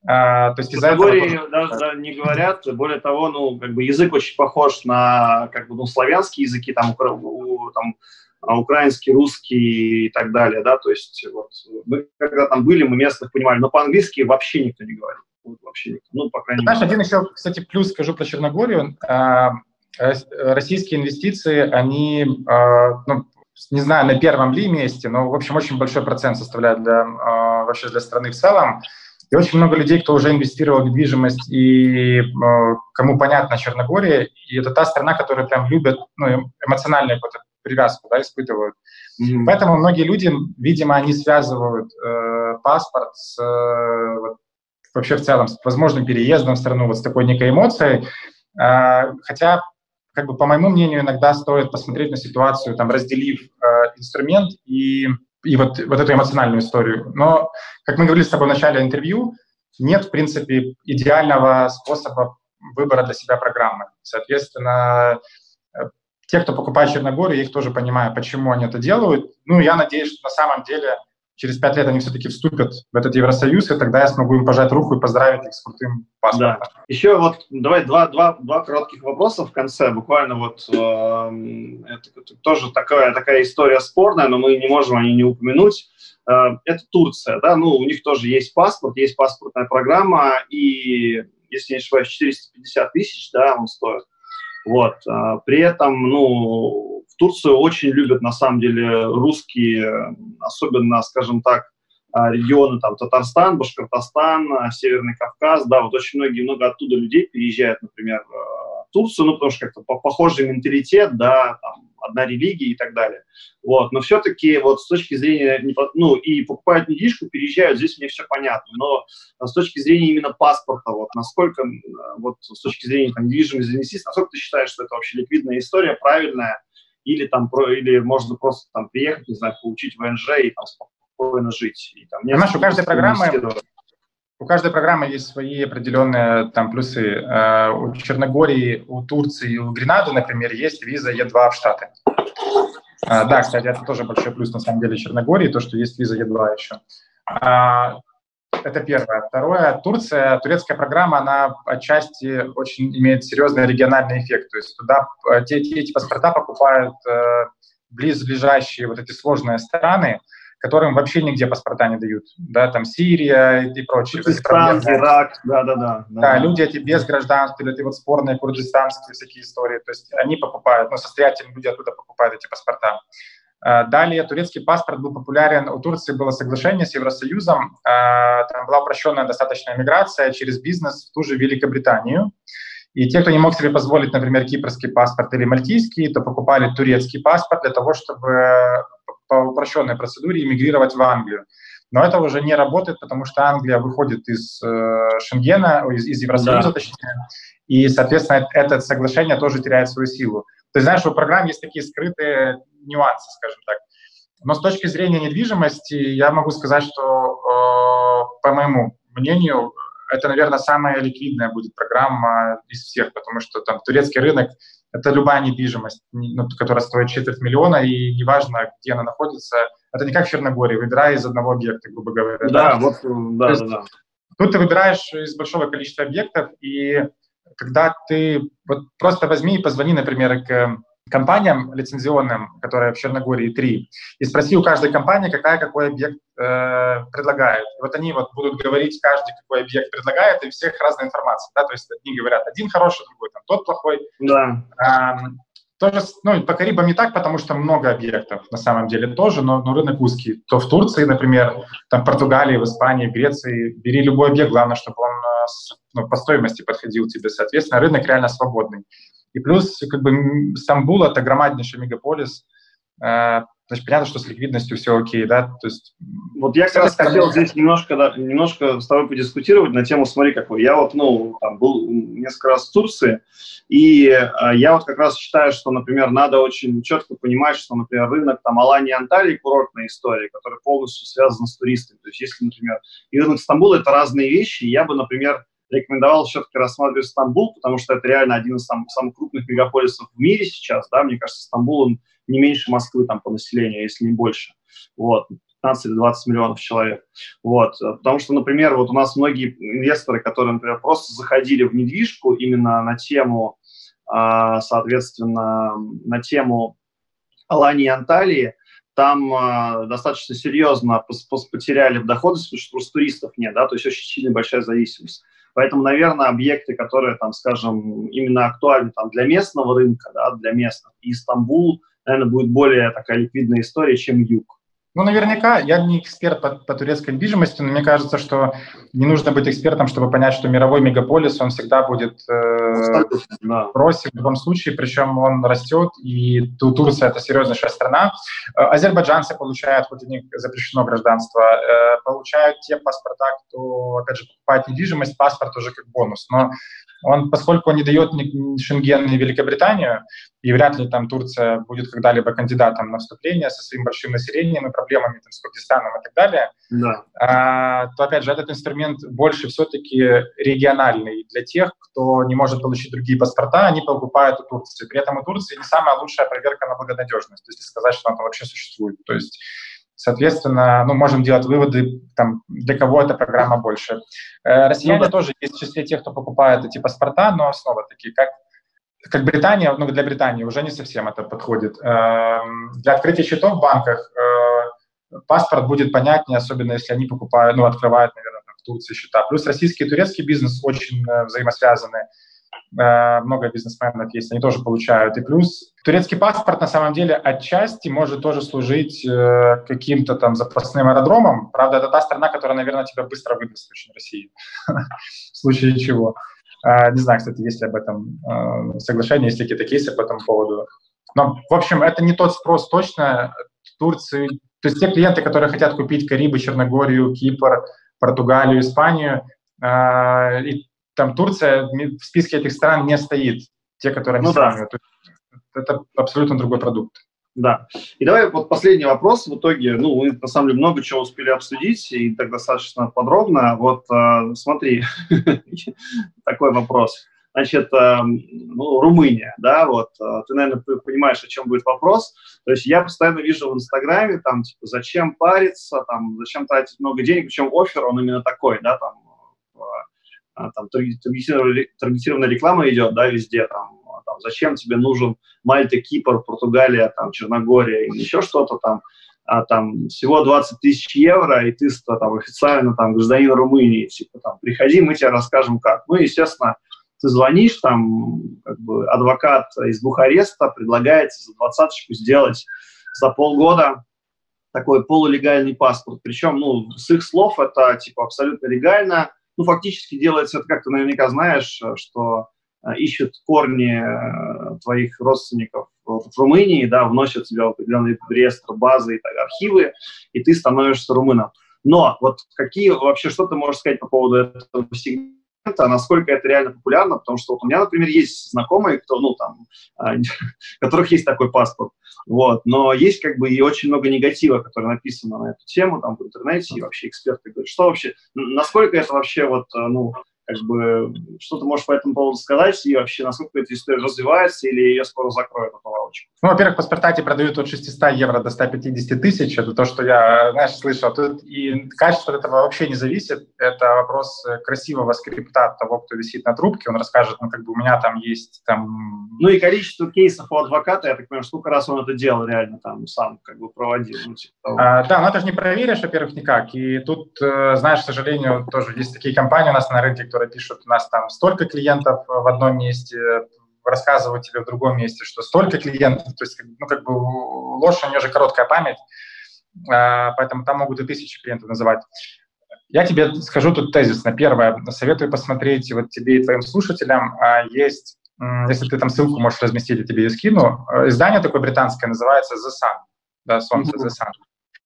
А, то есть из-за этого тоже... даже да, не говорят. Более того, ну, как бы язык очень похож на как бы, ну, славянские языки, там, у, там, а, украинский, русский и так далее, да, то есть вот. Мы когда там были, мы местных понимали, но по-английски вообще никто не говорит, вот, вообще никто, ну, по крайней Знаешь, мере. один еще, кстати, плюс скажу про Черногорию, а, российские инвестиции, они, ну, не знаю, на первом ли месте, но, в общем, очень большой процент составляют для, вообще для страны в целом, и очень много людей, кто уже инвестировал в недвижимость и э, кому понятно Черногория, и это та страна, которая прям любят, ну, эмоциональную какую-то привязку, да, испытывают. Mm-hmm. Поэтому многие люди, видимо, они связывают э, паспорт с, э, вот, вообще в целом с возможным переездом в страну, вот с такой некой эмоцией. Э, хотя, как бы, по моему мнению, иногда стоит посмотреть на ситуацию, там, разделив э, инструмент и и вот, вот эту эмоциональную историю. Но, как мы говорили с тобой в начале интервью, нет, в принципе, идеального способа выбора для себя программы. Соответственно, э, те, кто покупает Черногорию, я их тоже понимаю, почему они это делают. Ну, я надеюсь, что на самом деле через пять лет они все-таки вступят в этот Евросоюз, и тогда я смогу им пожать руку и поздравить их с крутым паспортом. Да. Еще вот давай два, два, два коротких вопроса в конце. Буквально вот э, это, тоже такая, такая история спорная, но мы не можем о ней не упомянуть. Э, это Турция, да, ну у них тоже есть паспорт, есть паспортная программа, и, если не ошибаюсь, 450 тысяч, да, он стоит. Вот. Э, при этом, ну, Турцию очень любят, на самом деле, русские, особенно, скажем так, а, регионы, там, Татарстан, Башкортостан, а, Северный Кавказ, да, вот очень многие, много оттуда людей переезжают, например, в Турцию, ну, потому что как-то похожий менталитет, да, там, одна религия и так далее. Вот, но все-таки вот с точки зрения, ну, и покупают недвижку, переезжают, здесь мне все понятно, но с точки зрения именно паспорта, вот, насколько, вот, с точки зрения там, недвижимости, насколько ты считаешь, что это вообще ликвидная история, правильная, или там про, или можно просто там приехать, не знаю, получить ВНЖ и там спокойно жить. И, там, Знаешь, у каждой программы у каждой программы есть свои определенные там плюсы. Э, у Черногории, у Турции, у Гренады, например, есть виза Е2 в Штаты. Э, да, кстати, это тоже большой плюс на самом деле Черногории, то, что есть виза Е2 еще. Это первое. Второе, Турция, турецкая программа, она отчасти очень имеет серьезный региональный эффект. То есть туда э, те, те, эти паспорта покупают э, близлежащие вот эти сложные страны, которым вообще нигде паспорта не дают. Да, там Сирия и прочие. Курдистан, Ирак, да-да-да. Да, люди эти без гражданства, или эти вот спорные курдистанские всякие истории. То есть они покупают, ну, состоятельные люди оттуда покупают эти паспорта. Э, далее турецкий паспорт был популярен. У Турции было соглашение с Евросоюзом. Э, там была упрощенная достаточная миграция через бизнес в ту же Великобританию. И те, кто не мог себе позволить, например, кипрский паспорт или мальтийский, то покупали турецкий паспорт для того, чтобы по упрощенной процедуре эмигрировать в Англию. Но это уже не работает, потому что Англия выходит из э, Шенгена, из, из Евросоюза, да. точнее, и, соответственно, это соглашение тоже теряет свою силу. То есть, знаешь, у программ есть такие скрытые нюансы, скажем так. Но с точки зрения недвижимости я могу сказать, что, по моему мнению, это, наверное, самая ликвидная будет программа из всех, потому что там турецкий рынок — это любая недвижимость, ну, которая стоит четверть миллиона, и неважно, где она находится, это не как в Черногории, выбирая из одного объекта, грубо говоря. Да, да? вот, да, есть, да, да. Тут ты выбираешь из большого количества объектов, и когда ты вот просто возьми и позвони, например, к компаниям лицензионным, которые в Черногории три, и спроси у каждой компании, какая какой объект э, предлагает. И вот они вот будут говорить каждый, какой объект предлагает, и всех разная информация. Да? То есть одни говорят один хороший, другой там тот плохой. Да. Эм, тоже, ну, по Карибам не так, потому что много объектов на самом деле тоже, но, но рынок узкий. То в Турции, например, там в Португалии, в Испании, в Греции, бери любой объект, главное, чтобы он э, ну, по стоимости подходил тебе. Соответственно, рынок реально свободный. И плюс, как бы, Стамбул — это громаднейший мегаполис, э, значит, понятно, что с ликвидностью все окей, да, то есть... Вот я как раз хотел здесь немножко, да, немножко с тобой подискутировать на тему, смотри, какой. Я вот, ну, там, был несколько раз в Турции, и э, я вот как раз считаю, что, например, надо очень четко понимать, что, например, рынок там Алании и Анталии курортная история, которая полностью связана с туристами. То есть, если, например, и рынок Стамбула — это разные вещи, я бы, например, рекомендовал все-таки рассматривать Стамбул, потому что это реально один из самых, самых крупных мегаполисов в мире сейчас, да, мне кажется, Стамбул, он не меньше Москвы там по населению, если не больше, вот, 15 или 20 миллионов человек, вот, потому что, например, вот у нас многие инвесторы, которые, например, просто заходили в недвижку именно на тему, а, соответственно, на тему Алании и Анталии, там э, достаточно серьезно потеряли в доходности, потому что просто туристов нет, да, то есть очень сильно большая зависимость. Поэтому, наверное, объекты, которые, там, скажем, именно актуальны там, для местного рынка, да, для местных, и Стамбул, наверное, будет более такая ликвидная история, чем юг. Ну, наверняка, я не эксперт по, по турецкой недвижимости, но мне кажется, что не нужно быть экспертом, чтобы понять, что мировой мегаполис, он всегда будет э, да. в росте в любом случае, причем он растет, и Турция – это серьезнейшая страна. Э, азербайджанцы получают, хоть у них запрещено гражданство, э, получают те паспорта, кто, опять же, покупает недвижимость, паспорт уже как бонус. Но он, поскольку он не дает Шенген, ни Великобританию, и вряд ли там Турция будет когда-либо кандидатом на вступление со своим большим населением и проблемами там, с Курдистаном и так далее, да. а, то, опять же, этот инструмент больше все-таки региональный для тех, кто не может получить другие паспорта, они покупают у Турции. При этом у Турции не самая лучшая проверка на благонадежность, если сказать, что она там вообще существует. То есть Соответственно, ну, можем делать выводы, там, для кого эта программа больше. Э, россияне ну, да. тоже есть в числе тех, кто покупает эти паспорта, но снова таки, как, как Британия, ну, для Британии уже не совсем это подходит. Э, для открытия счетов в банках э, паспорт будет понятнее, особенно если они покупают, ну, открывают, наверное, в Турции счета. Плюс российский и турецкий бизнес очень э, взаимосвязаны. Э, много бизнесменов есть, они тоже получают. И плюс турецкий паспорт на самом деле отчасти может тоже служить э, каким-то там запасным аэродромом. Правда, это та страна, которая, наверное, тебя быстро выдаст очень России, (laughs) в случае чего. Э, не знаю, кстати, есть ли об этом соглашение, есть ли какие-то кейсы по этому поводу. Но, в общем, это не тот спрос точно. Турции, то есть те клиенты, которые хотят купить Карибы, Черногорию, Кипр, Португалию, Испанию, и там Турция в списке этих стран не стоит, те, которые они ну, сравнивают. Да. Это абсолютно другой продукт. Да. И давай вот последний вопрос. В итоге, ну, мы на самом деле много чего успели обсудить, и так достаточно подробно. Вот э, смотри, (laughs) такой вопрос. Значит, э, ну, Румыния, да, вот, э, ты, наверное, понимаешь, о чем будет вопрос. То есть я постоянно вижу в Инстаграме, там, типа, зачем париться, там, зачем тратить много денег, причем офер, он именно такой, да, там, там таргетированная реклама идет, да, везде, там, а, там, зачем тебе нужен Мальта, Кипр, Португалия, там, Черногория или еще что-то там, а там всего 20 тысяч евро, и ты там официально там гражданин Румынии, типа там, приходи, мы тебе расскажем как. Ну, естественно, ты звонишь, там, как бы, адвокат из Бухареста предлагает за двадцаточку сделать за полгода такой полулегальный паспорт. Причем, ну, с их слов это, типа, абсолютно легально, ну, фактически делается это, как ты наверняка знаешь, э, что э, ищут корни э, твоих родственников в Румынии, да, вносят тебя в определенный реестр базы и так, архивы, и ты становишься румыном. Но вот какие вообще, что ты можешь сказать по поводу этого а насколько это реально популярно, потому что вот у меня, например, есть знакомые, кто, ну, там, а, (laughs) у которых есть такой паспорт, вот, но есть как бы и очень много негатива, который написано на эту тему там в интернете, и вообще эксперты говорят, что вообще, насколько это вообще вот, э, ну, как бы, что ты можешь по этому поводу сказать, и вообще, насколько эта история развивается, или ее скоро закроют, эту лавочку? Ну, во-первых, паспорта продают от 600 евро до 150 тысяч, это то, что я, знаешь, слышал. Тут и качество этого вообще не зависит, это вопрос красивого скрипта от того, кто висит на трубке, он расскажет, ну, как бы у меня там есть там... Ну, и количество кейсов у адвоката, я так понимаю, сколько раз он это делал реально там сам, как бы проводил. Ну, типа а, да, но это же не проверишь, во-первых, никак, и тут, э, знаешь, к сожалению, тоже есть такие компании у нас на рынке, которые пишут, у нас там столько клиентов в одном месте, рассказывают тебе в другом месте, что столько клиентов, то есть, ну, как бы ложь, у нее же короткая память, а, поэтому там могут и тысячи клиентов называть. Я тебе скажу тут тезисно. Первое, советую посмотреть вот тебе и твоим слушателям. А, есть, если ты там ссылку можешь разместить, я тебе ее скину. Э, издание такое британское называется The Sun, да, солнце The Sun.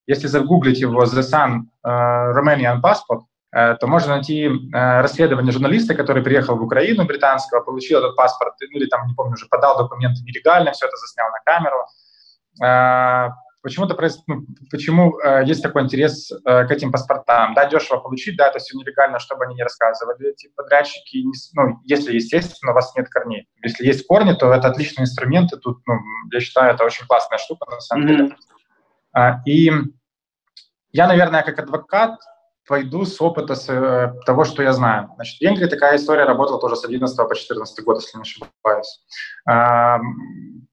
Если загуглить его The Sun uh, Romanian Passport, Э, то можно найти э, расследование журналиста, который приехал в Украину британского, получил этот паспорт, ну или там, не помню, уже подал документы нелегально, все это заснял на камеру. Э, почему-то ну, почему есть такой интерес к этим паспортам? Да, дешево получить, да, это все нелегально, чтобы они не рассказывали. Эти подрядчики, ну, если, естественно, у вас нет корней. Если есть корни, то это отличный инструмент, и тут, ну, я считаю, это очень классная штука, на самом mm-hmm. деле. И я, наверное, как адвокат, пойду с опыта с, э, того, что я знаю. Значит, в Венгрии такая история работала тоже с 11 по 14 год, если не ошибаюсь. А,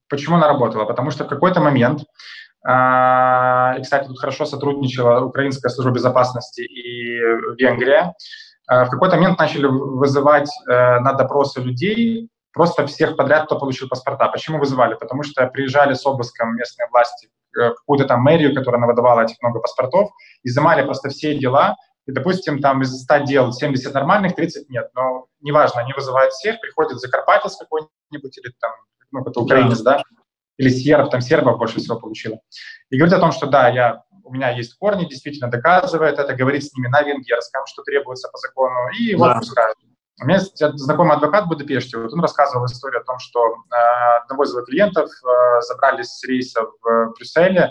почему она работала? Потому что в какой-то момент, а, и, кстати, тут хорошо сотрудничала Украинская служба безопасности и Венгрия, а, в какой-то момент начали вызывать а, на допросы людей, просто всех подряд, кто получил паспорта. Почему вызывали? Потому что приезжали с обыском местные власти Э, какую-то там мэрию, которая выдавала этих много паспортов, изымали просто все дела, и, допустим, там из 100 дел 70 нормальных, 30 нет. Но неважно, они вызывают всех, приходит Закарпатец какой-нибудь, или там, ну, это украинец, да, или серб, там сербов больше всего получила. И говорит о том, что да, я, у меня есть корни, действительно доказывает это, говорит с ними на венгерском, что требуется по закону, и да. вот пускают. У меня есть знакомый адвокат в Будапеште, вот он рассказывал историю о том, что э, одного из его клиентов э, забрали с рейса в Брюсселе,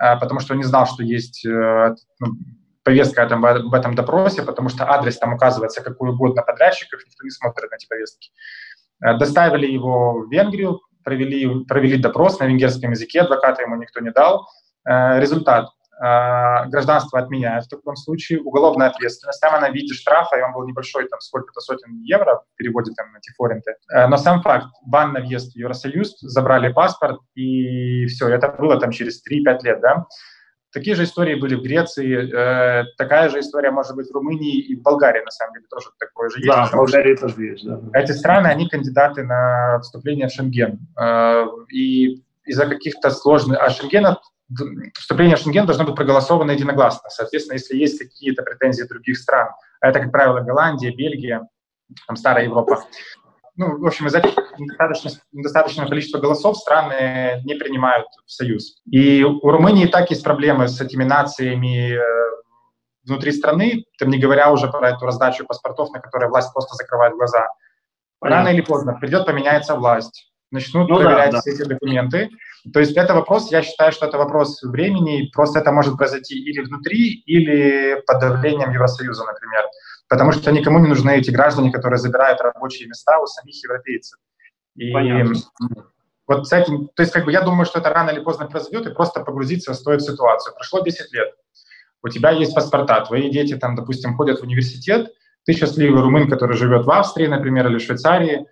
э, потому что он не знал, что есть ну, повестка там, об этом допросе, потому что адрес там указывается какой угодно подрядчиков, никто не смотрит на эти повестки. Доставили его в Венгрию, провели, провели допрос на венгерском языке, адвоката ему никто не дал. Результат. А, гражданство отменяют в таком случае, уголовная ответственность, там она в виде штрафа, и он был небольшой, там сколько-то сотен евро в переводе там на тифоренты. Э, но сам факт, бан на въезд в Евросоюз, забрали паспорт, и все, это было там через 3-5 лет, да. Такие же истории были в Греции, э, такая же история может быть в Румынии и в Болгарии, на самом деле, тоже такое же есть. Да, в Болгарии тоже есть, да. Эти страны, они кандидаты на вступление в Шенген. Э, и из-за каких-то сложных... А Шенген вступление в Шенген должно быть проголосовано единогласно. Соответственно, если есть какие-то претензии других стран, а это, как правило, Голландия, Бельгия, там старая Европа, ну, в общем, из этих недостаточно, недостаточного количества голосов страны не принимают в Союз. И у Румынии так есть проблемы с этими нациями э, внутри страны, там не говоря уже про эту раздачу паспортов, на которые власть просто закрывает глаза. Рано или поздно придет, поменяется власть, начнут ну, проверять да, да. все эти документы, то есть это вопрос, я считаю, что это вопрос времени, просто это может произойти или внутри, или под давлением Евросоюза, например. Потому что никому не нужны эти граждане, которые забирают рабочие места у самих европейцев. И Понятно. вот с этим, то есть как бы я думаю, что это рано или поздно произойдет, и просто погрузиться стоит в ситуацию. Прошло 10 лет, у тебя есть паспорта, твои дети там, допустим, ходят в университет, ты счастливый румын, который живет в Австрии, например, или в Швейцарии,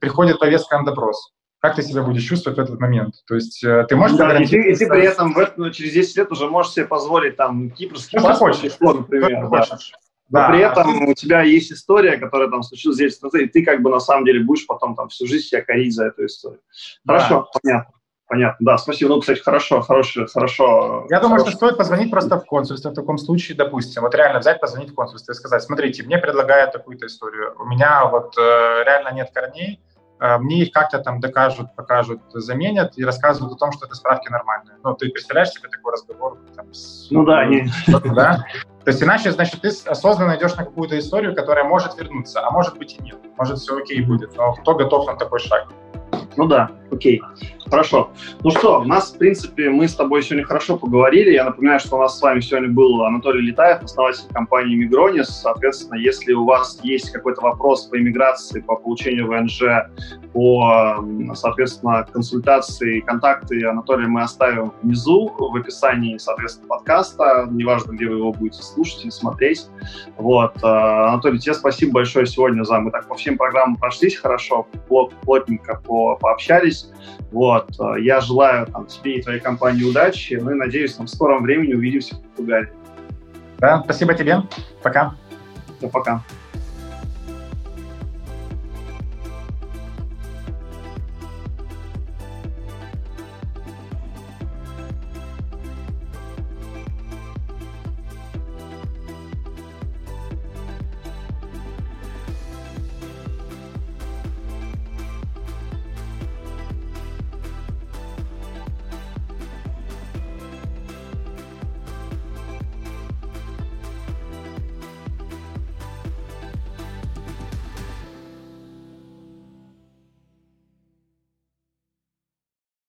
приходит повестка на допрос как ты себя будешь чувствовать в этот момент? То есть э, ты можешь... Да, и ты, и ты при этом в, ну, через 10 лет уже можешь себе позволить там кипрский паспорт, хочешь, например. Да. Хочешь. Но да. при этом у тебя есть история, которая там случилась здесь, и ты как бы на самом деле будешь потом там всю жизнь себя корить за эту историю. Хорошо, да. понятно. Понятно, да, спасибо. Ну, кстати, хорошо, хорошо, хорошо. Я думаю, что стоит позвонить просто в консульство в таком случае, допустим. Вот реально взять, позвонить в консульство и сказать, смотрите, мне предлагают такую-то историю. У меня вот э, реально нет корней, а, мне их как-то там докажут, покажут, заменят и рассказывают о том, что это справки нормальные. Ну, ты представляешь себе такой разговор? Там, с, ну да, они... (laughs) Да? То есть иначе, значит, ты осознанно идешь на какую-то историю, которая может вернуться, а может быть и нет. Может, все окей будет, но кто готов на такой шаг? Ну да, окей. Хорошо. Ну что, у нас, в принципе, мы с тобой сегодня хорошо поговорили. Я напоминаю, что у нас с вами сегодня был Анатолий Летаев, основатель компании Мигронис. Соответственно, если у вас есть какой-то вопрос по иммиграции, по получению ВНЖ, по, соответственно, консультации, контакты Анатолия мы оставим внизу в описании, соответственно, подкаста. Неважно, где вы его будете слушать или смотреть. Вот. Анатолий, тебе спасибо большое сегодня за... Мы так по всем программам прошлись хорошо, плотненько по, пообщались. Вот. Э, я желаю там, тебе и твоей компании удачи. Ну и надеюсь, там, в скором времени увидимся в Португалии. Да, спасибо тебе. Пока. Все, пока.